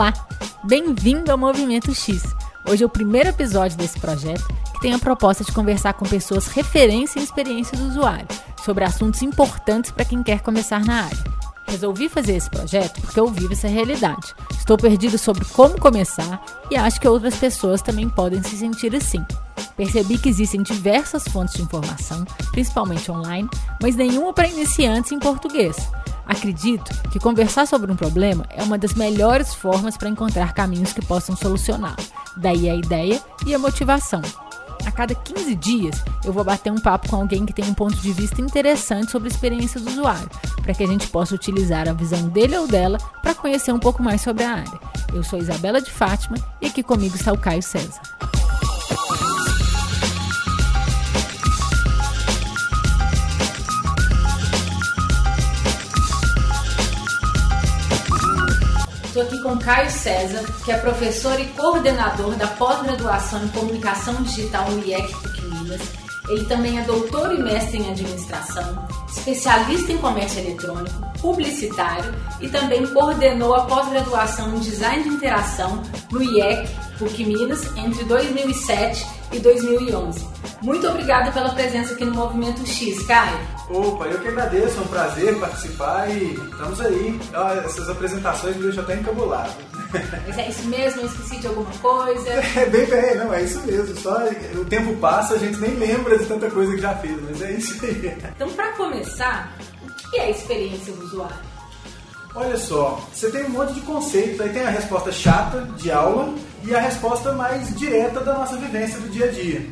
Olá, bem-vindo ao Movimento X. Hoje é o primeiro episódio desse projeto que tem a proposta de conversar com pessoas referência em experiência do usuário sobre assuntos importantes para quem quer começar na área. Resolvi fazer esse projeto porque eu vivo essa realidade. Estou perdido sobre como começar e acho que outras pessoas também podem se sentir assim. Percebi que existem diversas fontes de informação, principalmente online, mas nenhuma para iniciantes em português. Acredito que conversar sobre um problema é uma das melhores formas para encontrar caminhos que possam solucioná-lo. Daí a ideia e a motivação. A cada 15 dias, eu vou bater um papo com alguém que tem um ponto de vista interessante sobre a experiência do usuário, para que a gente possa utilizar a visão dele ou dela para conhecer um pouco mais sobre a área. Eu sou Isabela de Fátima e aqui comigo está o Caio César. Estou aqui com Caio César, que é professor e coordenador da pós-graduação em Comunicação Digital no IEC Minas. Ele também é doutor e mestre em administração, especialista em comércio eletrônico, publicitário e também coordenou a pós-graduação em design de interação no IEC PUC Minas entre 2007 e 2011. Muito obrigada pela presença aqui no Movimento X, Caio. Opa, eu que agradeço, é um prazer participar e estamos aí. Essas apresentações me deixam até encabulado. Mas é isso mesmo? Eu esqueci de alguma coisa? É bem, bem, não, é isso mesmo. Só o tempo passa, a gente nem lembra de tanta coisa que já fez, mas é isso aí. Então, para começar, o que é a experiência do usuário? Olha só, você tem um monte de conceitos, aí tem a resposta chata de aula e a resposta mais direta da nossa vivência do dia a dia.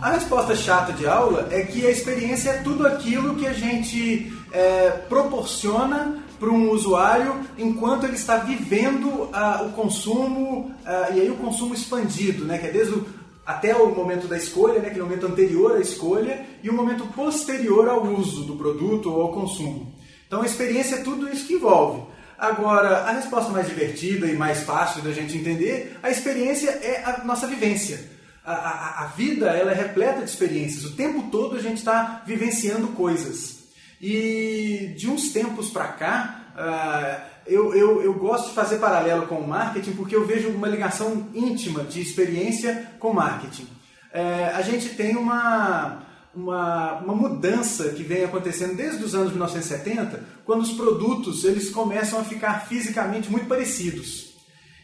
A resposta chata de aula é que a experiência é tudo aquilo que a gente é, proporciona para um usuário enquanto ele está vivendo uh, o consumo uh, e aí o consumo expandido, né, que é desde o, até o momento da escolha, né, aquele momento anterior à escolha e o momento posterior ao uso do produto ou ao consumo. Então a experiência é tudo isso que envolve. Agora, a resposta mais divertida e mais fácil da gente entender, a experiência é a nossa vivência a, a, a vida ela é repleta de experiências. O tempo todo a gente está vivenciando coisas. E de uns tempos para cá, uh, eu, eu, eu gosto de fazer paralelo com o marketing porque eu vejo uma ligação íntima de experiência com marketing. Uh, a gente tem uma, uma, uma mudança que vem acontecendo desde os anos 1970, quando os produtos eles começam a ficar fisicamente muito parecidos.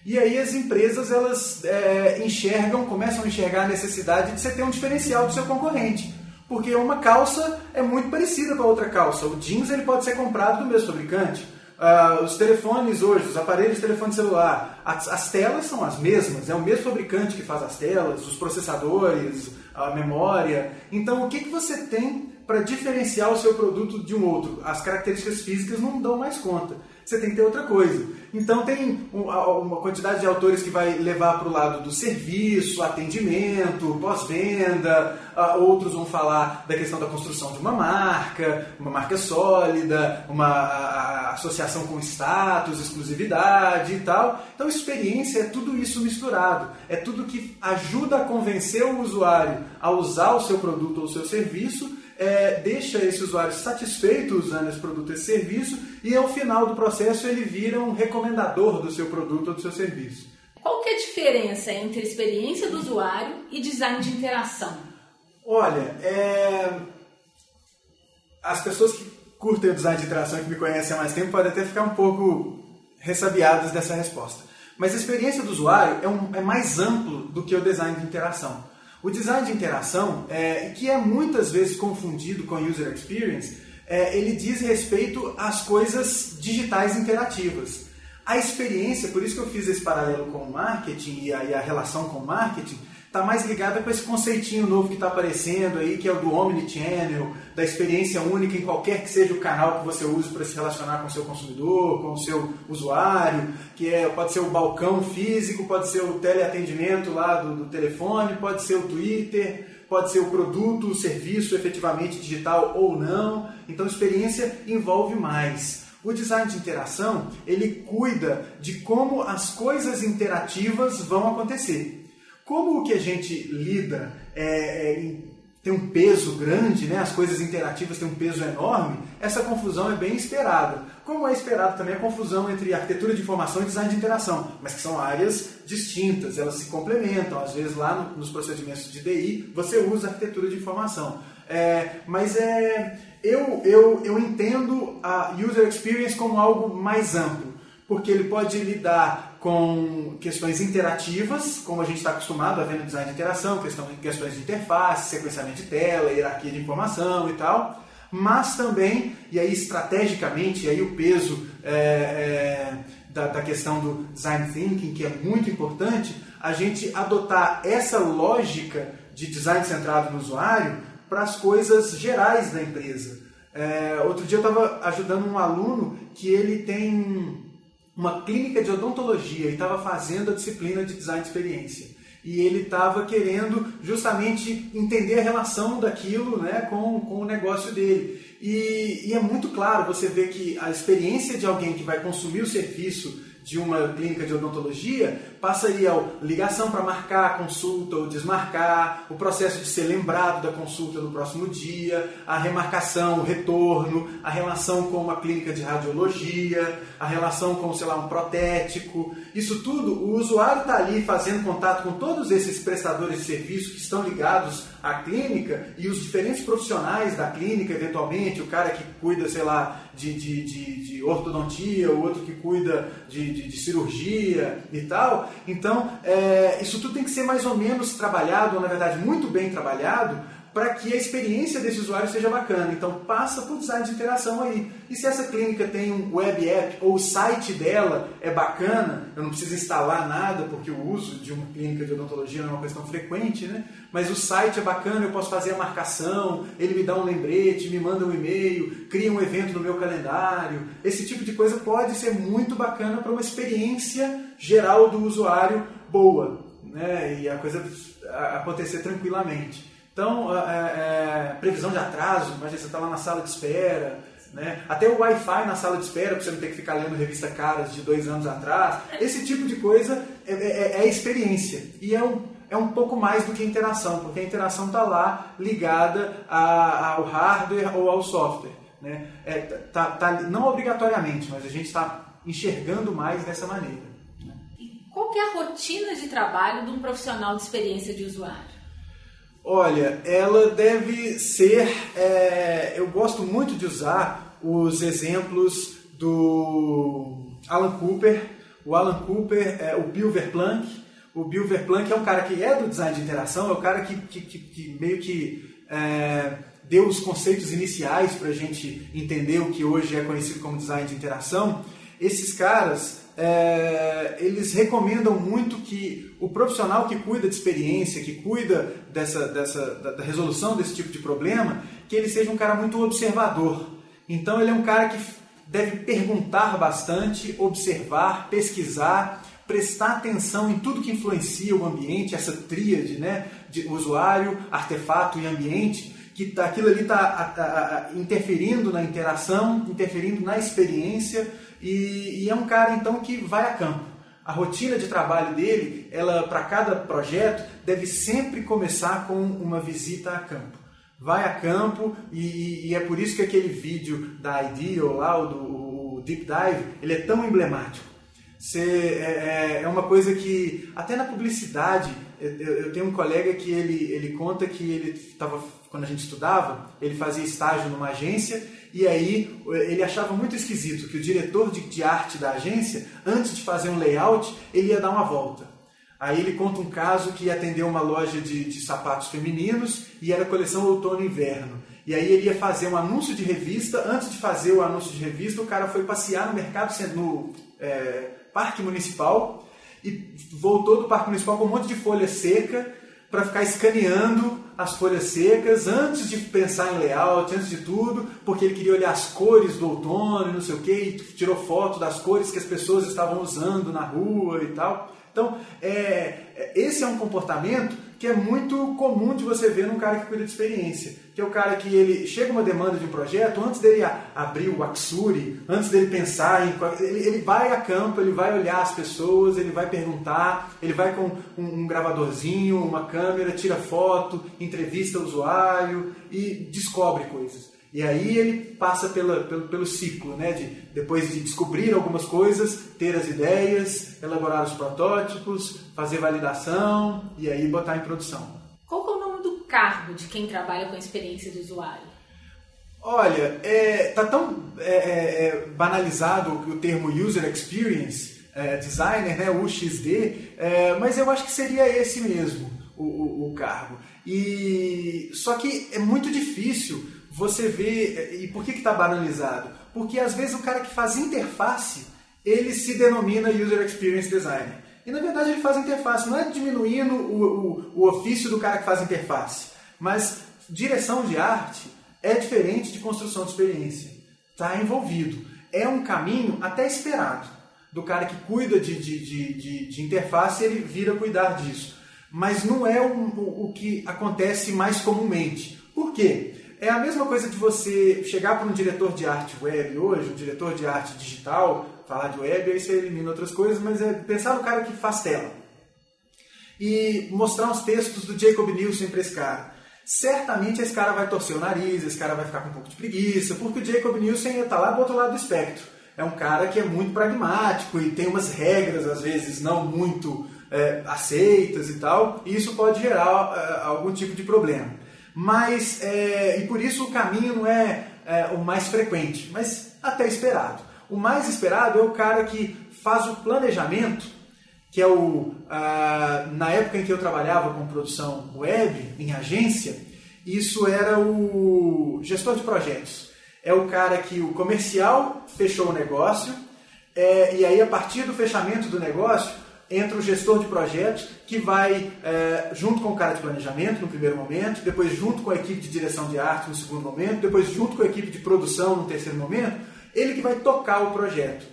E aí as empresas elas é, enxergam, começam a enxergar a necessidade de você ter um diferencial do seu concorrente. Porque uma calça é muito parecida com a outra calça. O jeans ele pode ser comprado do mesmo fabricante. Uh, os telefones hoje, os aparelhos de telefone celular, as, as, telas são as mesmas, é o mesmo fabricante que faz as telas, os processadores, a memória. Então, o que, que você tem para diferenciar o seu produto de um outro? As características físicas não dão mais conta você tem que ter outra coisa. Então tem uma quantidade de autores que vai levar para o lado do serviço, atendimento, pós-venda, outros vão falar da questão da construção de uma marca, uma marca sólida, uma associação com status, exclusividade e tal. Então experiência é tudo isso misturado, é tudo que ajuda a convencer o usuário a usar o seu produto ou o seu serviço é, deixa esse usuário satisfeito usando esse produto e serviço e ao final do processo ele vira um recomendador do seu produto ou do seu serviço. Qual que é a diferença entre experiência do usuário e design de interação? Olha, é... as pessoas que curtem o design de interação e que me conhecem há mais tempo podem até ficar um pouco ressabiadas dessa resposta. Mas a experiência do usuário é, um, é mais amplo do que o design de interação. O design de interação, é, que é muitas vezes confundido com user experience, é, ele diz respeito às coisas digitais interativas. A experiência, por isso que eu fiz esse paralelo com o marketing e a, e a relação com o marketing, está mais ligada com esse conceitinho novo que está aparecendo aí, que é o do Omnichannel, da experiência única em qualquer que seja o canal que você use para se relacionar com o seu consumidor, com o seu usuário, que é, pode ser o balcão físico, pode ser o teleatendimento lá do, do telefone, pode ser o Twitter, pode ser o produto, o serviço efetivamente digital ou não. Então, experiência envolve mais. O design de interação, ele cuida de como as coisas interativas vão acontecer. Como que a gente lida é, é, tem um peso grande, né? as coisas interativas têm um peso enorme, essa confusão é bem esperada. Como é esperado também a confusão entre arquitetura de informação e design de interação, mas que são áreas distintas, elas se complementam. Às vezes lá no, nos procedimentos de DI você usa arquitetura de informação. É, mas é, eu, eu, eu entendo a user experience como algo mais amplo, porque ele pode lidar com questões interativas, como a gente está acostumado a ver no design de interação, questão, questões de interface, sequenciamento de tela, hierarquia de informação e tal, mas também, e aí estrategicamente, e aí o peso é, é, da, da questão do design thinking, que é muito importante, a gente adotar essa lógica de design centrado no usuário para as coisas gerais da empresa. É, outro dia eu estava ajudando um aluno que ele tem uma clínica de odontologia e estava fazendo a disciplina de design de experiência. E ele estava querendo justamente entender a relação daquilo né, com, com o negócio dele. E, e é muito claro você ver que a experiência de alguém que vai consumir o serviço de uma clínica de odontologia passaria a ligação para marcar a consulta ou desmarcar, o processo de ser lembrado da consulta no próximo dia, a remarcação, o retorno, a relação com uma clínica de radiologia, a relação com, sei lá, um protético. Isso tudo, o usuário está ali fazendo contato com todos esses prestadores de serviço que estão ligados à clínica e os diferentes profissionais da clínica, eventualmente, o cara que cuida, sei lá, de, de, de, de ortodontia, o outro que cuida de, de, de cirurgia e tal. Então, é, isso tudo tem que ser mais ou menos trabalhado, ou na verdade muito bem trabalhado, para que a experiência desse usuário seja bacana. Então passa por design de interação aí. E se essa clínica tem um web app ou o site dela é bacana, eu não preciso instalar nada porque o uso de uma clínica de odontologia não é uma questão frequente, né? Mas o site é bacana, eu posso fazer a marcação, ele me dá um lembrete, me manda um e-mail, cria um evento no meu calendário. Esse tipo de coisa pode ser muito bacana para uma experiência geral do usuário boa, né? E a coisa acontecer tranquilamente. Então, é, é, previsão de atraso, imagina você está lá na sala de espera, né? até o Wi-Fi na sala de espera, para você não ter que ficar lendo revista Caras de dois anos atrás. Esse tipo de coisa é, é, é experiência. E é um, é um pouco mais do que interação, porque a interação está lá ligada a, ao hardware ou ao software. Né? É, tá, tá, não obrigatoriamente, mas a gente está enxergando mais dessa maneira. Né? Qual é a rotina de trabalho de um profissional de experiência de usuário? Olha, ela deve ser. É, eu gosto muito de usar os exemplos do Alan Cooper. O Alan Cooper é o Bill Verplank. O Bill Verplank é um cara que é do design de interação, é o cara que, que, que, que meio que é, deu os conceitos iniciais para a gente entender o que hoje é conhecido como design de interação. Esses caras é, eles recomendam muito que o profissional que cuida de experiência, que cuida dessa, dessa, da, da, resolução desse tipo de problema, que ele seja um cara muito observador. Então ele é um cara que deve perguntar bastante, observar, pesquisar, prestar atenção em tudo que influencia o ambiente, essa tríade né, de usuário, artefato e ambiente, que tá, aquilo ali está interferindo na interação, interferindo na experiência e, e é um cara então que vai a campo. A rotina de trabalho dele, ela para cada projeto, deve sempre começar com uma visita a campo. Vai a campo e, e é por isso que aquele vídeo da Ideal lá, o do o Deep Dive, ele é tão emblemático. Você, é, é, é uma coisa que, até na publicidade, eu, tenho um colega que ele, ele conta que ele estava, quando a gente estudava, ele fazia estágio numa agência e aí ele achava muito esquisito que o diretor de, de arte da agência, antes de fazer um layout, ele ia dar uma volta. Aí ele conta um caso que atendeu uma loja de, de sapatos femininos e era coleção outono e inverno. E aí ele ia fazer um anúncio de revista. Antes de fazer o anúncio de revista, o cara foi passear no mercado, no é, parque municipal e voltou do parque municipal com um monte de folha seca para ficar escaneando as folhas secas antes de pensar em layout, antes de tudo, porque ele queria olhar as cores do outono não sei o que, e tirou foto das cores que as pessoas estavam usando na rua e tal. Então, é, esse é um comportamento que é muito comum de você ver num cara que cuida de experiência. Que é o cara que ele chega uma demanda de um projeto, antes dele abrir o Axuri, antes dele pensar em. Ele, ele vai a campo, ele vai olhar as pessoas, ele vai perguntar, ele vai com um, um gravadorzinho, uma câmera, tira foto, entrevista o usuário e descobre coisas. E aí ele passa pela, pelo, pelo ciclo, né? De, depois de descobrir algumas coisas, ter as ideias, elaborar os protótipos, fazer validação e aí botar em produção cargo de quem trabalha com a experiência do usuário? Olha, é, tá tão é, é, é banalizado o termo User Experience é, Designer, né, UXD, é, mas eu acho que seria esse mesmo o, o, o, cargo. E só que é muito difícil você ver. E por que está banalizado? Porque às vezes o cara que faz interface ele se denomina User Experience Designer. E na verdade ele faz interface, não é diminuindo o, o, o ofício do cara que faz interface, mas direção de arte é diferente de construção de experiência. Está envolvido. É um caminho até esperado. Do cara que cuida de, de, de, de, de interface, ele vira cuidar disso. Mas não é o, o, o que acontece mais comumente. Por quê? É a mesma coisa de você chegar para um diretor de arte web hoje, um diretor de arte digital, falar de web, aí você elimina outras coisas, mas é pensar no cara que faz tela. E mostrar uns textos do Jacob Nielsen para esse cara. Certamente esse cara vai torcer o nariz, esse cara vai ficar com um pouco de preguiça, porque o Jacob Nielsen está lá do outro lado do espectro. É um cara que é muito pragmático e tem umas regras, às vezes, não muito é, aceitas e tal, e isso pode gerar é, algum tipo de problema. Mas, é, e por isso o caminho não é, é o mais frequente, mas até esperado. O mais esperado é o cara que faz o planejamento, que é o. Ah, na época em que eu trabalhava com produção web, em agência, isso era o gestor de projetos. É o cara que o comercial fechou o negócio, é, e aí a partir do fechamento do negócio, entra o gestor de projetos que vai é, junto com o cara de planejamento no primeiro momento, depois junto com a equipe de direção de arte no segundo momento, depois junto com a equipe de produção no terceiro momento, ele que vai tocar o projeto.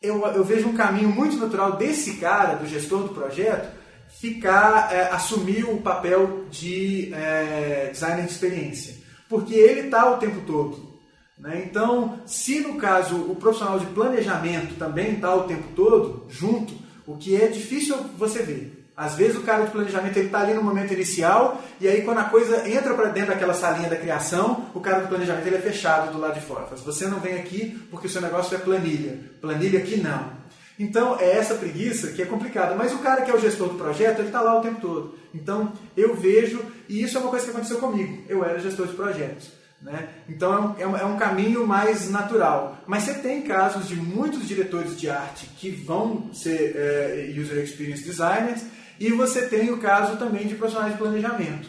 Eu, eu vejo um caminho muito natural desse cara, do gestor do projeto, ficar, é, assumir o papel de é, designer de experiência. Porque ele está o tempo todo. Né? Então, se no caso o profissional de planejamento também está o tempo todo junto, o que é difícil você ver. Às vezes o cara de planejamento está ali no momento inicial e aí quando a coisa entra para dentro daquela salinha da criação, o cara do planejamento ele é fechado do lado de fora. Fala, você não vem aqui porque o seu negócio é planilha. Planilha aqui não. Então é essa preguiça que é complicada. Mas o cara que é o gestor do projeto, ele está lá o tempo todo. Então eu vejo, e isso é uma coisa que aconteceu comigo. Eu era gestor de projetos. Né? Então é um, é um, caminho mais natural. Mas você tem casos de muitos diretores de arte que vão ser é, user experience designers e você tem o caso também de profissionais de planejamento.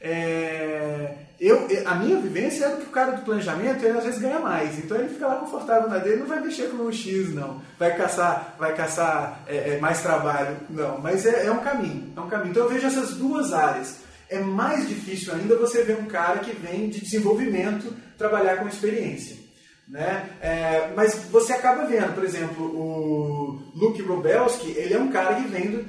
É, eu, a minha vivência é que o cara do planejamento ele às vezes ganha mais, então ele fica lá confortável na dele, não vai mexer com o X, não, vai caçar, vai caçar é, é, mais trabalho, não, mas é, é um caminho, é um caminho. Então eu vejo essas duas áreas. É mais difícil ainda você ver um cara que vem de desenvolvimento trabalhar com experiência. Né? É, mas você acaba vendo, por exemplo, o Luke Rubelski, ele é um cara que vem do,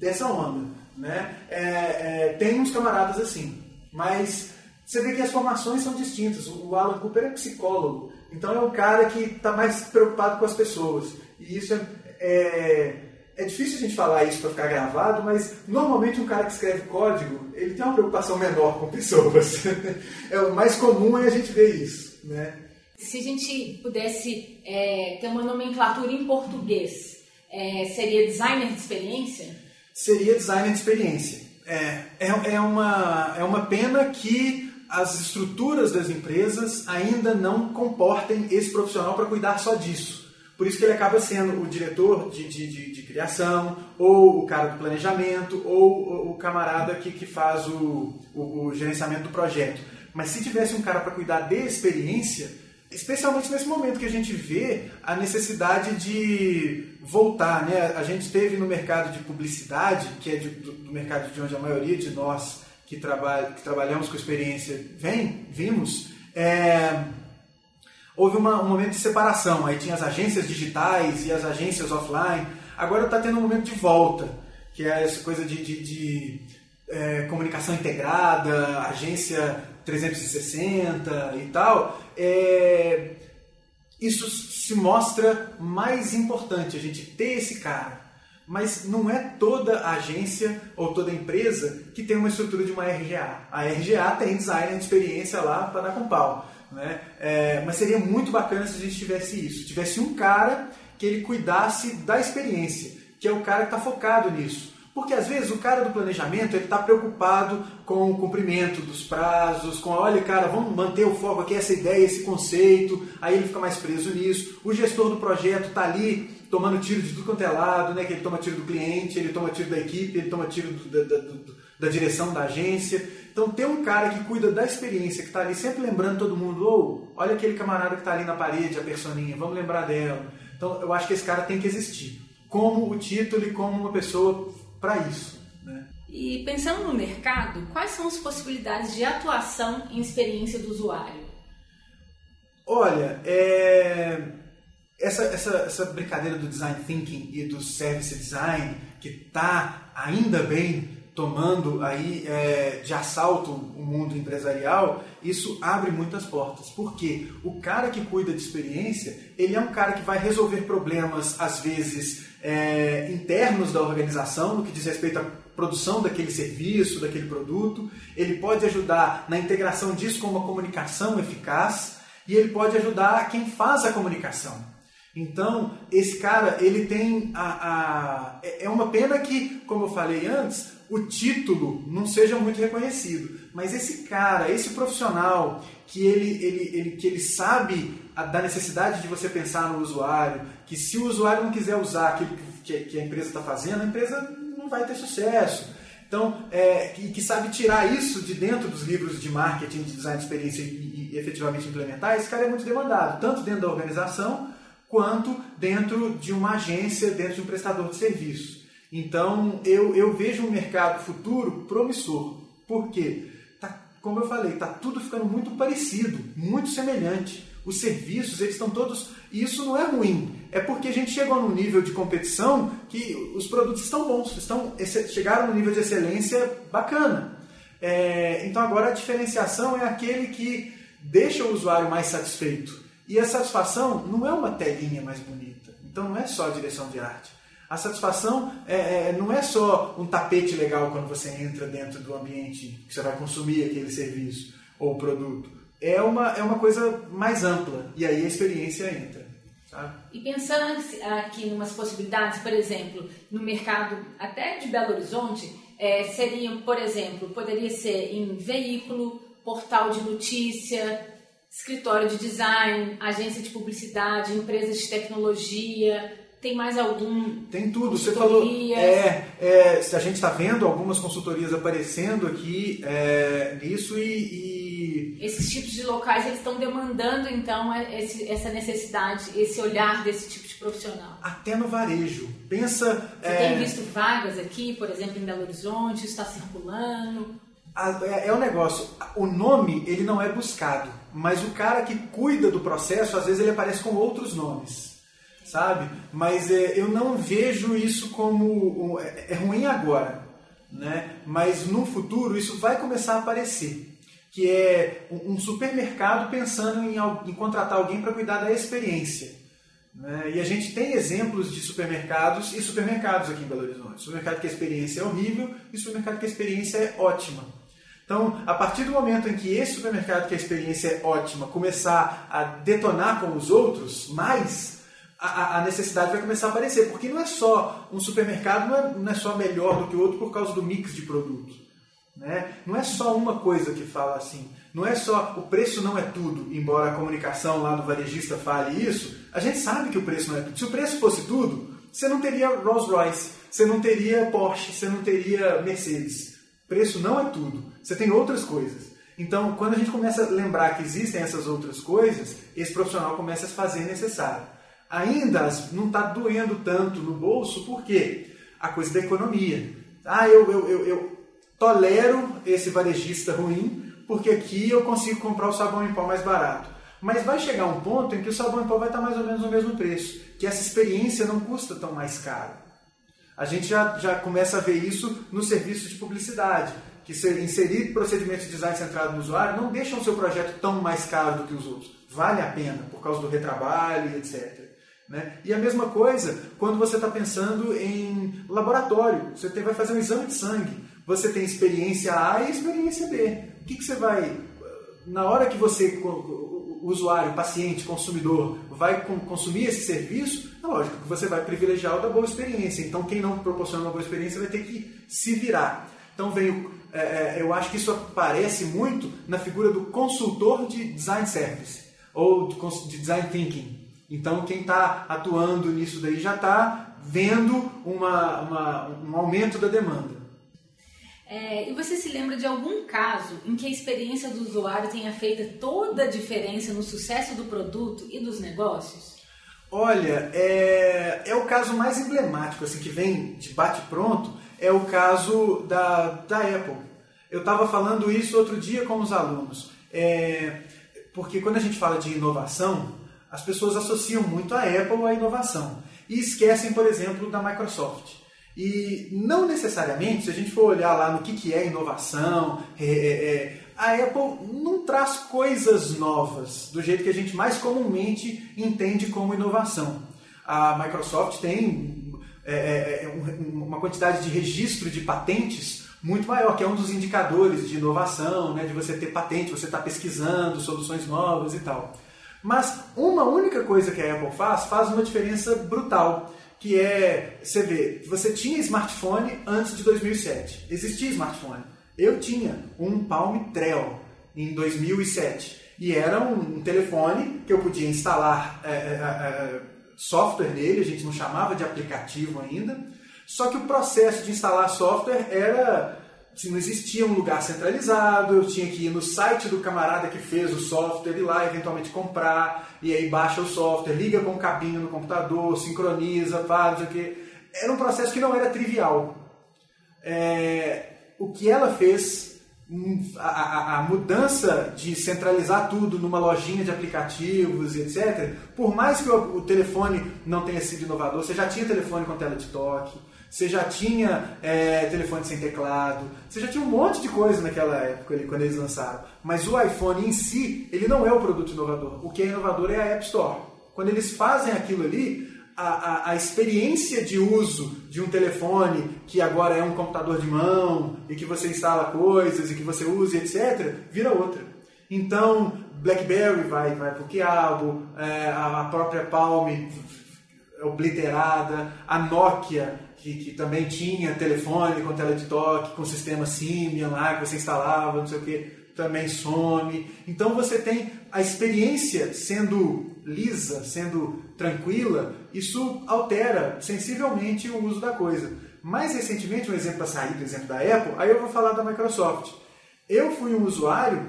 dessa onda. Né? É, é, tem uns camaradas assim, mas você vê que as formações são distintas. O Alan Cooper é psicólogo, então é um cara que está mais preocupado com as pessoas. E isso é, é, difícil a gente falar isso para ficar gravado, mas normalmente um cara que escreve código, ele tem uma preocupação menor com pessoas. é o mais comum é a gente ver isso, né? Se a gente pudesse é, ter uma nomenclatura em português, é, seria designer de experiência? seria designer de experiência. É, é, é, uma, é uma pena que as estruturas das empresas ainda não comportem esse profissional para cuidar só disso. Por isso que ele acaba sendo o diretor de, de, de, de criação, ou o cara do planejamento, ou o, camarada que, que faz o, o, o gerenciamento do projeto. Mas se tivesse um cara para cuidar de experiência, especialmente nesse momento que a gente vê a necessidade de voltar. Né? A gente teve no mercado de publicidade, que é de, do, do, mercado de onde a maioria de nós que, trabalha, que trabalhamos com experiência vem, vimos, é, houve uma, um momento de separação. Aí tinha as agências digitais e as agências offline. Agora está tendo um momento de volta, que é essa coisa de, de, de é, comunicação integrada, agência 360 e tal, é, isso se mostra mais importante, a gente ter esse cara. Mas não é toda agência ou toda empresa que tem uma estrutura de uma RGA. A RGA tem design de experiência lá para dar com pau. Né? É, mas seria muito bacana se a gente tivesse isso. Tivesse um cara que ele cuidasse da experiência, que é o cara que está focado nisso. Porque às vezes o cara do planejamento ele está preocupado com o cumprimento dos prazos, com olha cara, vamos manter o foco aqui, essa ideia, esse conceito, aí ele fica mais preso nisso. O gestor do projeto está ali tomando tiro de tudo quanto é lado, né? que ele toma tiro do cliente, ele toma tiro da equipe, ele toma tiro do, da, da, da, direção da agência. Então ter um cara que cuida da experiência, que está ali sempre lembrando todo mundo, ou oh, olha aquele camarada que está ali na parede, a personinha, vamos lembrar dela. Então eu acho que esse cara tem que existir. Como o título e como uma pessoa para isso. Né? E pensando no mercado, quais são as possibilidades de atuação em experiência do usuário? Olha, é... essa, essa, essa brincadeira do design thinking e do service design, que está ainda bem tomando aí é, de assalto o mundo empresarial, isso abre muitas portas. Porque o cara que cuida de experiência, ele é um cara que vai resolver problemas, às vezes, é, internos da organização, no que diz respeito à produção daquele serviço, daquele produto. Ele pode ajudar na integração disso com uma comunicação eficaz e ele pode ajudar quem faz a comunicação. Então, esse cara, ele tem a, a, É uma pena que, como eu falei antes, o título não seja muito reconhecido. Mas esse cara, esse profissional, que ele, ele, ele, que ele sabe a, da necessidade de você pensar no usuário, que se o usuário não quiser usar aquilo que, que a empresa está fazendo, a empresa não vai ter sucesso. Então, é, que, que, sabe tirar isso de dentro dos livros de marketing, de design de experiência e, e efetivamente implementar, esse cara é muito demandado, tanto dentro da organização quanto dentro de uma agência, dentro de um prestador de serviço. Então, eu, eu vejo um mercado futuro promissor. Por quê? Tá, como eu falei, está tudo ficando muito parecido, muito semelhante. Os serviços, eles estão todos... E isso não é ruim. É porque a gente chegou num nível de competição que os produtos estão bons, estão, chegaram num nível de excelência bacana. É, então, agora a diferenciação é aquele que deixa o usuário mais satisfeito. E a satisfação não é uma telinha mais bonita. Então não é só direção de arte. A satisfação é, é, não é só um tapete legal quando você entra dentro do ambiente que você vai consumir aquele serviço ou produto. É uma, é uma coisa mais ampla. E aí a experiência entra. Sabe? E pensando aqui em umas possibilidades, por exemplo, no mercado até de Belo Horizonte, é, seriam, por exemplo, poderia ser em veículo, portal de notícia, escritório de design, agência de publicidade, empresas de tecnologia. Tem mais algum? Tem tudo. Você falou. É, é, a gente está vendo algumas consultorias aparecendo aqui é, nisso e, e, Esses tipos de locais eles estão demandando então é, esse, essa necessidade, esse olhar desse tipo de profissional. Até no varejo. Pensa. Você tem é, visto vagas aqui, por exemplo, em Belo Horizonte, está circulando? É, é um negócio. O nome ele não é buscado, mas o cara que cuida do processo às vezes ele aparece com outros nomes, sabe? Mas é, eu não vejo isso como é, é ruim agora, né? Mas no futuro isso vai começar a aparecer, que é um supermercado pensando em, em contratar alguém para cuidar da experiência. Né? E a gente tem exemplos de supermercados e supermercados aqui em Belo Horizonte. Supermercado que a experiência é horrível e supermercado que a experiência é ótima. Então, a partir do momento em que esse supermercado, que a experiência é ótima, começar a detonar com os outros, mais a, a, necessidade vai começar a aparecer. Porque não é só um supermercado, não é, não é só melhor do que o outro por causa do mix de produtos. Né? Não é só uma coisa que fala assim. Não é só o preço não é tudo, embora a comunicação lá do varejista fale isso. A gente sabe que o preço não é tudo. Se o preço fosse tudo, você não teria Rolls Royce, você não teria Porsche, você não teria Mercedes. Preço não é tudo. Você tem outras coisas. Então, quando a gente começa a lembrar que existem essas outras coisas, esse profissional começa a se fazer necessário. Ainda não está doendo tanto no bolso, por quê? A coisa da economia. Ah, eu, eu, eu, eu tolero esse varejista ruim, porque aqui eu consigo comprar o sabão em pó mais barato. Mas vai chegar um ponto em que o sabão em pó vai estar mais ou menos no mesmo preço, que essa experiência não custa tão mais caro. A gente já, já começa a ver isso no serviço de publicidade que inserir procedimentos de design centrado no usuário não deixam o seu projeto tão mais caro do que os outros. Vale a pena, por causa do retrabalho, etc. Né? E a mesma coisa quando você está pensando em laboratório. Você vai fazer um exame de sangue. Você tem experiência A e experiência B. O que, que você vai. Na hora que você, usuário, paciente, consumidor, vai consumir esse serviço, é lógico que você vai privilegiar o da boa experiência. Então, quem não proporciona uma boa experiência vai ter que se virar. Então, veio, é, é, eu acho que isso aparece muito na figura do consultor de design service ou de design thinking. Então, quem está atuando nisso daí já está vendo uma, uma, um aumento da demanda. É, e você se lembra de algum caso em que a experiência do usuário tenha feito toda a diferença no sucesso do produto e dos negócios? Olha, é, é o caso mais emblemático, assim, que vem de bate-pronto, é o caso da, da Apple. Eu estava falando isso outro dia com os alunos. É, porque quando a gente fala de inovação, as pessoas associam muito a Apple à inovação e esquecem, por exemplo, da Microsoft. E não necessariamente, se a gente for olhar lá no que, que é inovação, é, é, é, a Apple não traz coisas novas do jeito que a gente mais comumente entende como inovação. A Microsoft tem é, é, é uma quantidade de registro de patentes muito maior, que é um dos indicadores de inovação, né, de você ter patente, você está pesquisando soluções novas e tal. Mas uma única coisa que a Apple faz faz uma diferença brutal, que é, você vê, você tinha smartphone antes de 2007. Existia smartphone. Eu tinha um Palm Treo em 2007 e era um, telefone que eu podia instalar é, é, é, software nele, a gente não chamava de aplicativo ainda. Só que o processo de instalar software era se não existia um lugar centralizado, eu tinha que ir no site do camarada que fez o software, ir lá eventualmente comprar, e aí baixa o software, liga com o cabinho no computador, sincroniza, faz o que. Era um processo que não era trivial. É, o que ela fez, hum, a, a, a, mudança de centralizar tudo numa lojinha de aplicativos e etc., por mais que o, o telefone não tenha sido inovador, você já tinha telefone com tela de toque, você já tinha é, telefone sem teclado, você já tinha um monte de coisa naquela época ali, quando eles lançaram. Mas o iPhone em si, ele não é o produto inovador. O que é inovador é a App Store. Quando eles fazem aquilo ali, a, a, a, experiência de uso de um telefone que agora é um computador de mão e que você instala coisas e que você usa, etc., vira outra. Então, BlackBerry vai, vai para o quiabo, é, a própria Palm obliterada, a Nokia que, que, também tinha telefone com tela de toque, com sistema Symbian lá, que você instalava, não sei o que, também some. Então você tem a experiência sendo lisa, sendo tranquila, isso altera sensivelmente o uso da coisa. Mais recentemente, um exemplo para sair do exemplo da Apple, aí eu vou falar da Microsoft. Eu fui um usuário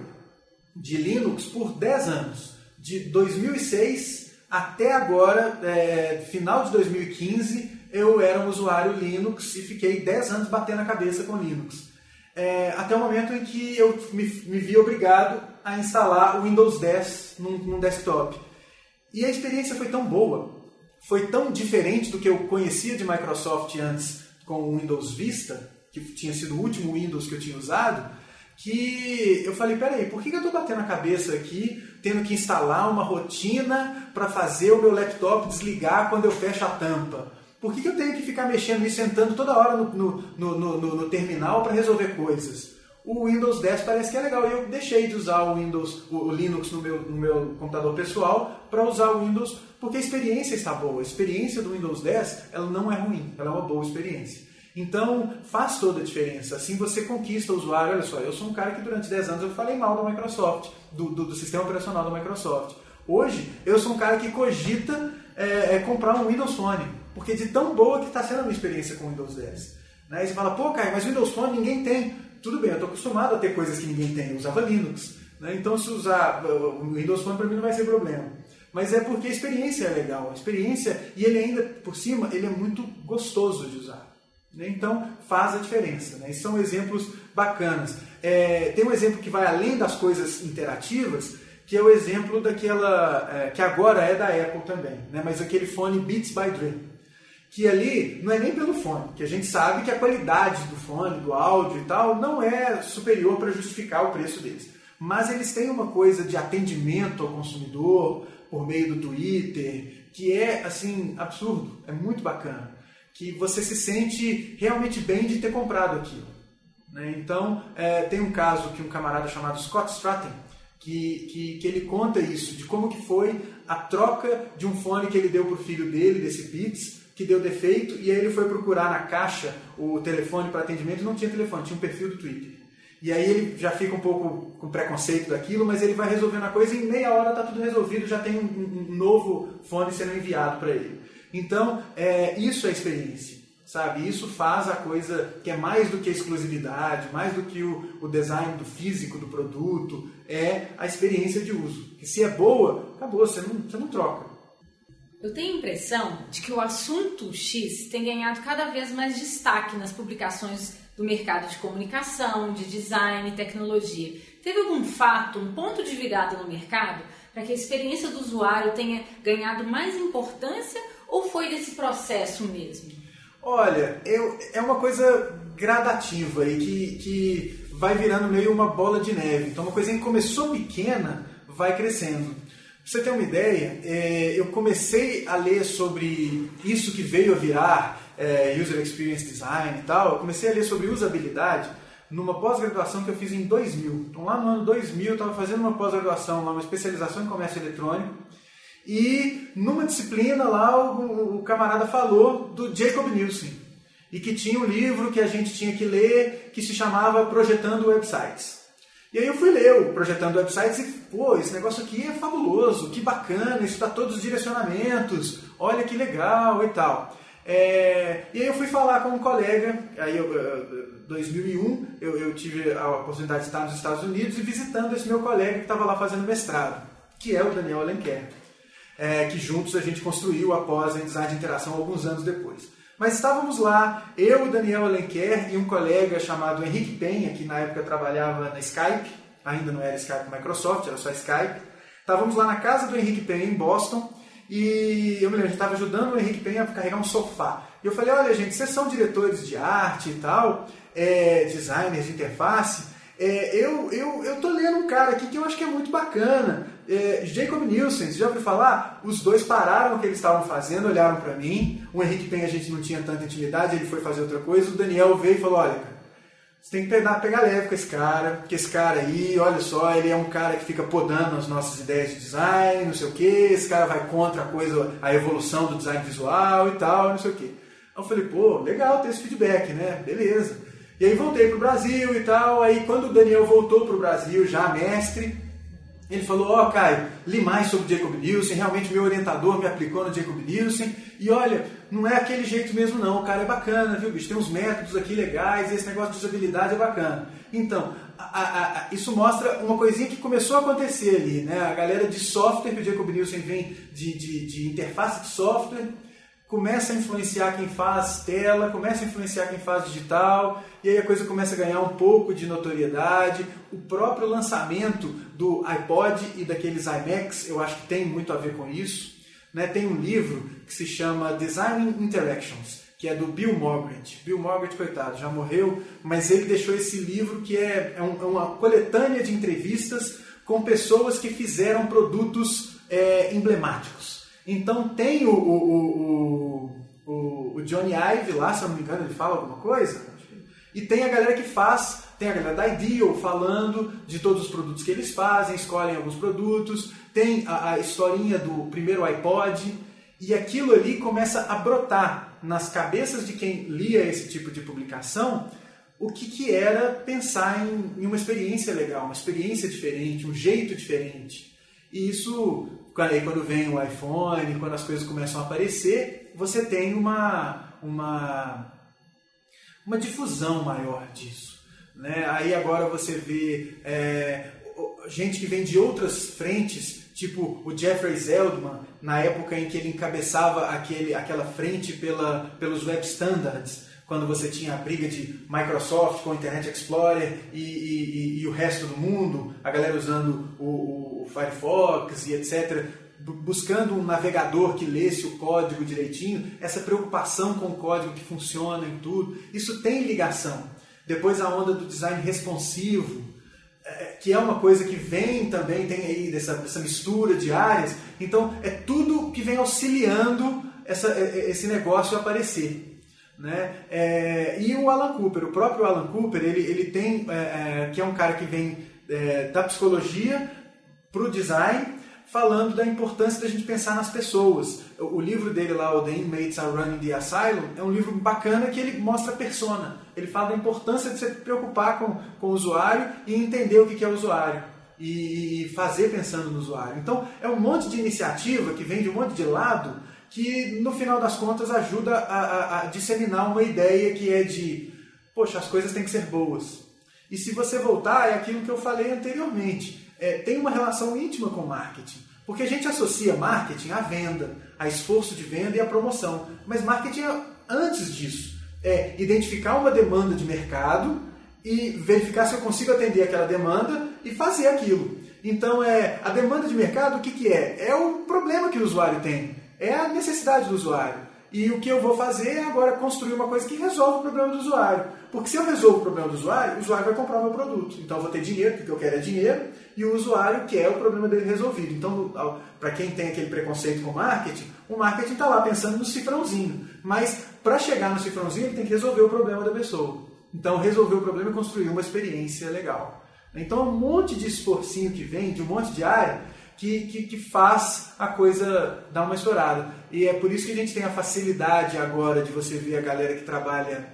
de Linux por 10 anos, de 2006 até agora, é, final de 2015, eu era um usuário Linux e fiquei 10 anos batendo a cabeça com Linux. É, até o momento em que eu me, me, vi obrigado a instalar o Windows 10 num, num desktop. E a experiência foi tão boa, foi tão diferente do que eu conhecia de Microsoft antes com o Windows Vista, que tinha sido o último Windows que eu tinha usado, que eu falei, peraí, por que eu estou batendo a cabeça aqui, tendo que instalar uma rotina para fazer o meu laptop desligar quando eu fecho a tampa? Por que, que eu tenho que ficar mexendo e sentando toda hora no, no, no, no, no terminal para resolver coisas? O Windows 10 parece que é legal e eu deixei de usar o Windows, o Linux no meu, no meu computador pessoal para usar o Windows porque a experiência está boa. A experiência do Windows 10 ela não é ruim, ela é uma boa experiência. Então faz toda a diferença. Assim você conquista o usuário. Olha só, eu sou um cara que durante 10 anos eu falei mal da Microsoft, do, do, do sistema operacional da Microsoft. Hoje eu sou um cara que cogita é, é comprar um Windows Phone porque de tão boa que está sendo a minha experiência com o Windows 10. Né? E você fala, pô, cara, mas Windows Phone ninguém tem. Tudo bem, eu estou acostumado a ter coisas que ninguém tem. Eu usava Linux. Né? Então, se usar o Windows Phone, para mim não vai ser problema. Mas é porque a experiência é legal. A experiência, e ele ainda, por cima, ele é muito gostoso de usar. Né? Então, faz a diferença. Né? E são exemplos bacanas. É, tem um exemplo que vai além das coisas interativas, que é o exemplo daquela, é, que agora é da Apple também, né? mas aquele fone Beats by Dre que ali não é nem pelo fone, que a gente sabe que a qualidade do fone, do áudio e tal, não é superior para justificar o preço deles. Mas eles têm uma coisa de atendimento ao consumidor por meio do Twitter, que é assim absurdo, é muito bacana, que você se sente realmente bem de ter comprado aquilo. Né? Então é, tem um caso que um camarada chamado Scott Stratton que, que, que, ele conta isso, de como que foi a troca de um fone que ele deu para o filho dele, desse Beats, que deu defeito, e aí ele foi procurar na caixa o telefone para atendimento não tinha telefone, tinha um perfil do Twitter. E aí ele já fica um pouco com preconceito daquilo, mas ele vai resolvendo a coisa e em meia hora está tudo resolvido, já tem um, um novo fone sendo enviado para ele. Então, é, isso é experiência, sabe? Isso faz a coisa que é mais do que a exclusividade, mais do que o, o design do físico do produto, é a experiência de uso. Se é boa, acabou, você não, você não troca. Eu tenho a impressão de que o assunto X tem ganhado cada vez mais destaque nas publicações do mercado de comunicação, de design e tecnologia. Teve algum fato, um ponto de virada no mercado para que a experiência do usuário tenha ganhado mais importância ou foi desse processo mesmo? Olha, eu, é uma coisa gradativa e que, que vai virando meio uma bola de neve. Então, uma coisinha que começou pequena vai crescendo. Você ter uma ideia, é, eu comecei a ler sobre isso que veio a virar é, User Experience Design e tal. Eu comecei a ler sobre usabilidade numa pós-graduação que eu fiz em 2000. Então, lá no ano 2000, eu estava fazendo uma pós-graduação, uma especialização em comércio eletrônico. E numa disciplina lá, o, o camarada falou do Jacob Nielsen. E que tinha um livro que a gente tinha que ler que se chamava Projetando Websites. E aí eu fui ler o Projetando Websites e, pô, esse negócio aqui é fabuloso, que bacana, isso dá todos os direcionamentos, olha que legal e tal. É, e aí eu fui falar com um colega, aí eu, 2001 eu, eu, tive a oportunidade de estar nos Estados Unidos e visitando esse meu colega que estava lá fazendo mestrado, que é o Daniel Alenquer, é, que juntos a gente construiu após a design de interação alguns anos depois. Mas estávamos lá, eu, Daniel Alenquer e um colega chamado Henrique Penha, que na época trabalhava na Skype, ainda não era Skype Microsoft, era só Skype. Estávamos lá na casa do Henrique Penha, em Boston, e eu me lembro, a gente estava ajudando o Henrique Penha a carregar um sofá. E eu falei, olha gente, vocês são diretores de arte e tal, é, designers de interface, é, eu, eu, eu tô lendo um cara aqui que eu acho que é muito bacana é, Jacob Nielsen, já ouviu falar? Os dois pararam o que eles estavam fazendo, olharam para mim. O Henrique Penha a gente não tinha tanta intimidade, ele foi fazer outra coisa. O Daniel veio e falou: Olha, você tem que pegar, pegar leve com esse cara, porque esse cara aí, olha só, ele é um cara que fica podando as nossas ideias de design, não sei o que. Esse cara vai contra a coisa, a evolução do design visual e tal, não sei o que. Eu falei: Pô, legal ter esse feedback, né? Beleza. E aí voltei pro Brasil e tal. Aí quando o Daniel voltou pro Brasil, já mestre ele falou, ó oh, Caio, li mais sobre Jacob Nielsen, realmente meu orientador me aplicou no Jacob Nielsen, e olha, não é aquele jeito mesmo não, o cara é bacana, viu bicho, tem uns métodos aqui legais, esse negócio de usabilidade é bacana. Então, a, a, a, isso mostra uma coisinha que começou a acontecer ali, né? A galera de software, que o Jacob Nielsen vem de, de, de interface de software, começa a influenciar quem faz tela, começa a influenciar quem faz digital, e aí a coisa começa a ganhar um pouco de notoriedade. O próprio lançamento do iPod e daqueles iMacs, eu acho que tem muito a ver com isso. Né? Tem um livro que se chama Designing Interactions, que é do Bill Morgret. Bill Morgret, coitado, já morreu, mas ele deixou esse livro que é, é, é uma coletânea de entrevistas com pessoas que fizeram produtos é, emblemáticos. Então tem o, o, o, o, Johnny Ive lá, se eu não me engano, ele fala alguma coisa. E tem a galera que faz, tem a galera da Ideal falando de todos os produtos que eles fazem, escolhem alguns produtos, tem a, a historinha do primeiro iPod, e aquilo ali começa a brotar nas cabeças de quem lia esse tipo de publicação o que, que era pensar em, em uma experiência legal, uma experiência diferente, um jeito diferente. E isso Aí quando vem o iPhone, quando as coisas começam a aparecer, você tem uma, uma, uma difusão maior disso. Né? Aí agora você vê é, gente que vem de outras frentes, tipo o Jeffrey Zeldman, na época em que ele encabeçava aquele, aquela frente pela, pelos web standards, quando você tinha a briga de Microsoft com o Internet Explorer e, e, e o resto do mundo, a galera usando o, o, Firefox e etc. buscando um navegador que lesse o código direitinho, essa preocupação com o código que funciona em tudo, isso tem ligação. Depois a onda do design responsivo, é, que é uma coisa que vem também, tem aí dessa, essa mistura de áreas. Então, é tudo que vem auxiliando essa, é, é, esse negócio aparecer. Né? É, e o Alan Cooper, o próprio Alan Cooper, ele, ele tem, é, que é um cara que vem da psicologia para o design, falando da importância da gente pensar nas pessoas. O livro dele lá, o The Inmates Are Running the Asylum, é um livro bacana que ele mostra a persona. Ele fala da importância de se preocupar com, com o usuário e entender o que é o usuário. E fazer pensando no usuário. Então, é um monte de iniciativa que vem de um monte de lado que, no final das contas, ajuda a, a, a disseminar uma ideia que é de, poxa, as coisas têm que ser boas. E se você voltar, é aquilo que eu falei anteriormente é, tem uma relação íntima com marketing. Porque a gente associa marketing à venda, a esforço de venda e à promoção. Mas marketing é antes disso. É identificar uma demanda de mercado e verificar se eu consigo atender aquela demanda e fazer aquilo. Então, é a demanda de mercado, o que, que é? É o problema que o usuário tem. É a necessidade do usuário. E o que eu vou fazer é agora construir uma coisa que resolve o problema do usuário. Porque se eu resolvo o problema do usuário, o usuário vai comprar o meu produto. Então eu vou ter dinheiro, porque eu quero é dinheiro, e o usuário quer o problema dele resolvido. Então, para quem tem aquele preconceito com marketing, o marketing está lá pensando no cifrãozinho. Mas para chegar no cifrãozinho, ele tem que resolver o problema da pessoa. Então, resolver o problema é construir uma experiência legal. Então, um monte de esforcinho que vem, de um monte de área, que, que, que, faz a coisa dar uma estourada. E é por isso que a gente tem a facilidade agora de você ver a galera que trabalha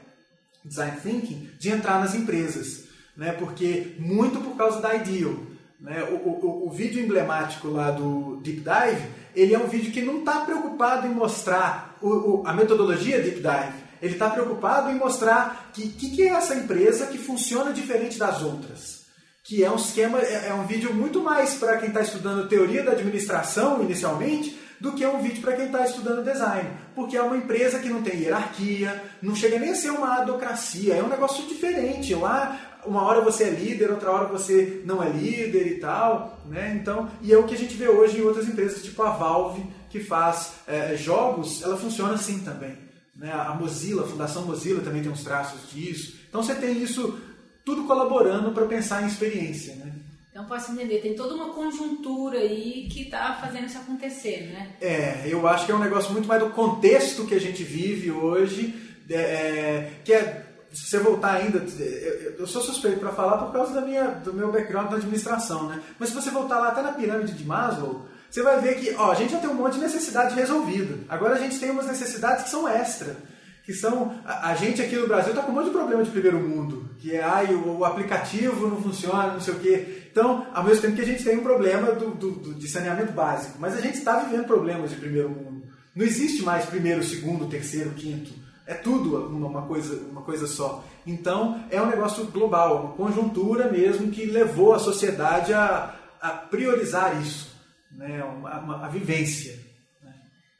design thinking de entrar nas empresas. Né? Porque muito por causa da Ideal. Né? O, o, o vídeo emblemático lá do Deep Dive, ele é um vídeo que não está preocupado em mostrar o, a metodologia Deep Dive. Ele está preocupado em mostrar que, que, que é essa empresa que funciona diferente das outras que é um esquema, é, é um vídeo muito mais para quem está estudando teoria da administração inicialmente do que um vídeo para quem está estudando design, porque é uma empresa que não tem hierarquia, não chega nem a ser uma adocracia, é um negócio diferente. Lá, uma hora você é líder, outra hora você não é líder e tal, né? Então, e é o que a gente vê hoje em outras empresas, tipo a Valve, que faz é, jogos, ela funciona assim também. Né? A Mozilla, a Fundação Mozilla também tem uns traços disso. Então você tem isso tudo colaborando para pensar em experiência. Né? Então posso entender, tem toda uma conjuntura aí que está fazendo isso acontecer, né? É, eu acho que é um negócio muito mais do contexto que a gente vive hoje, é, é que é, se você voltar ainda, eu sou suspeito para falar por causa da minha, do meu background na administração, né? Mas se você voltar lá até na pirâmide de Maslow, você vai ver que ó, a gente já tem um monte de necessidade resolvida. Agora a gente tem umas necessidades que são extra que são. A, a gente aqui no Brasil está com um monte de problema de primeiro mundo, que é ai, o, o, aplicativo não funciona, não sei o quê. Então, ao mesmo tempo que a gente tem um problema do, do, do de saneamento básico, mas a gente está vivendo problemas de primeiro mundo. Não existe mais primeiro, segundo, terceiro, quinto. É tudo uma coisa, uma coisa só. Então, é um negócio global, uma conjuntura mesmo que levou a sociedade a, a priorizar isso, né? uma, uma a vivência. Né?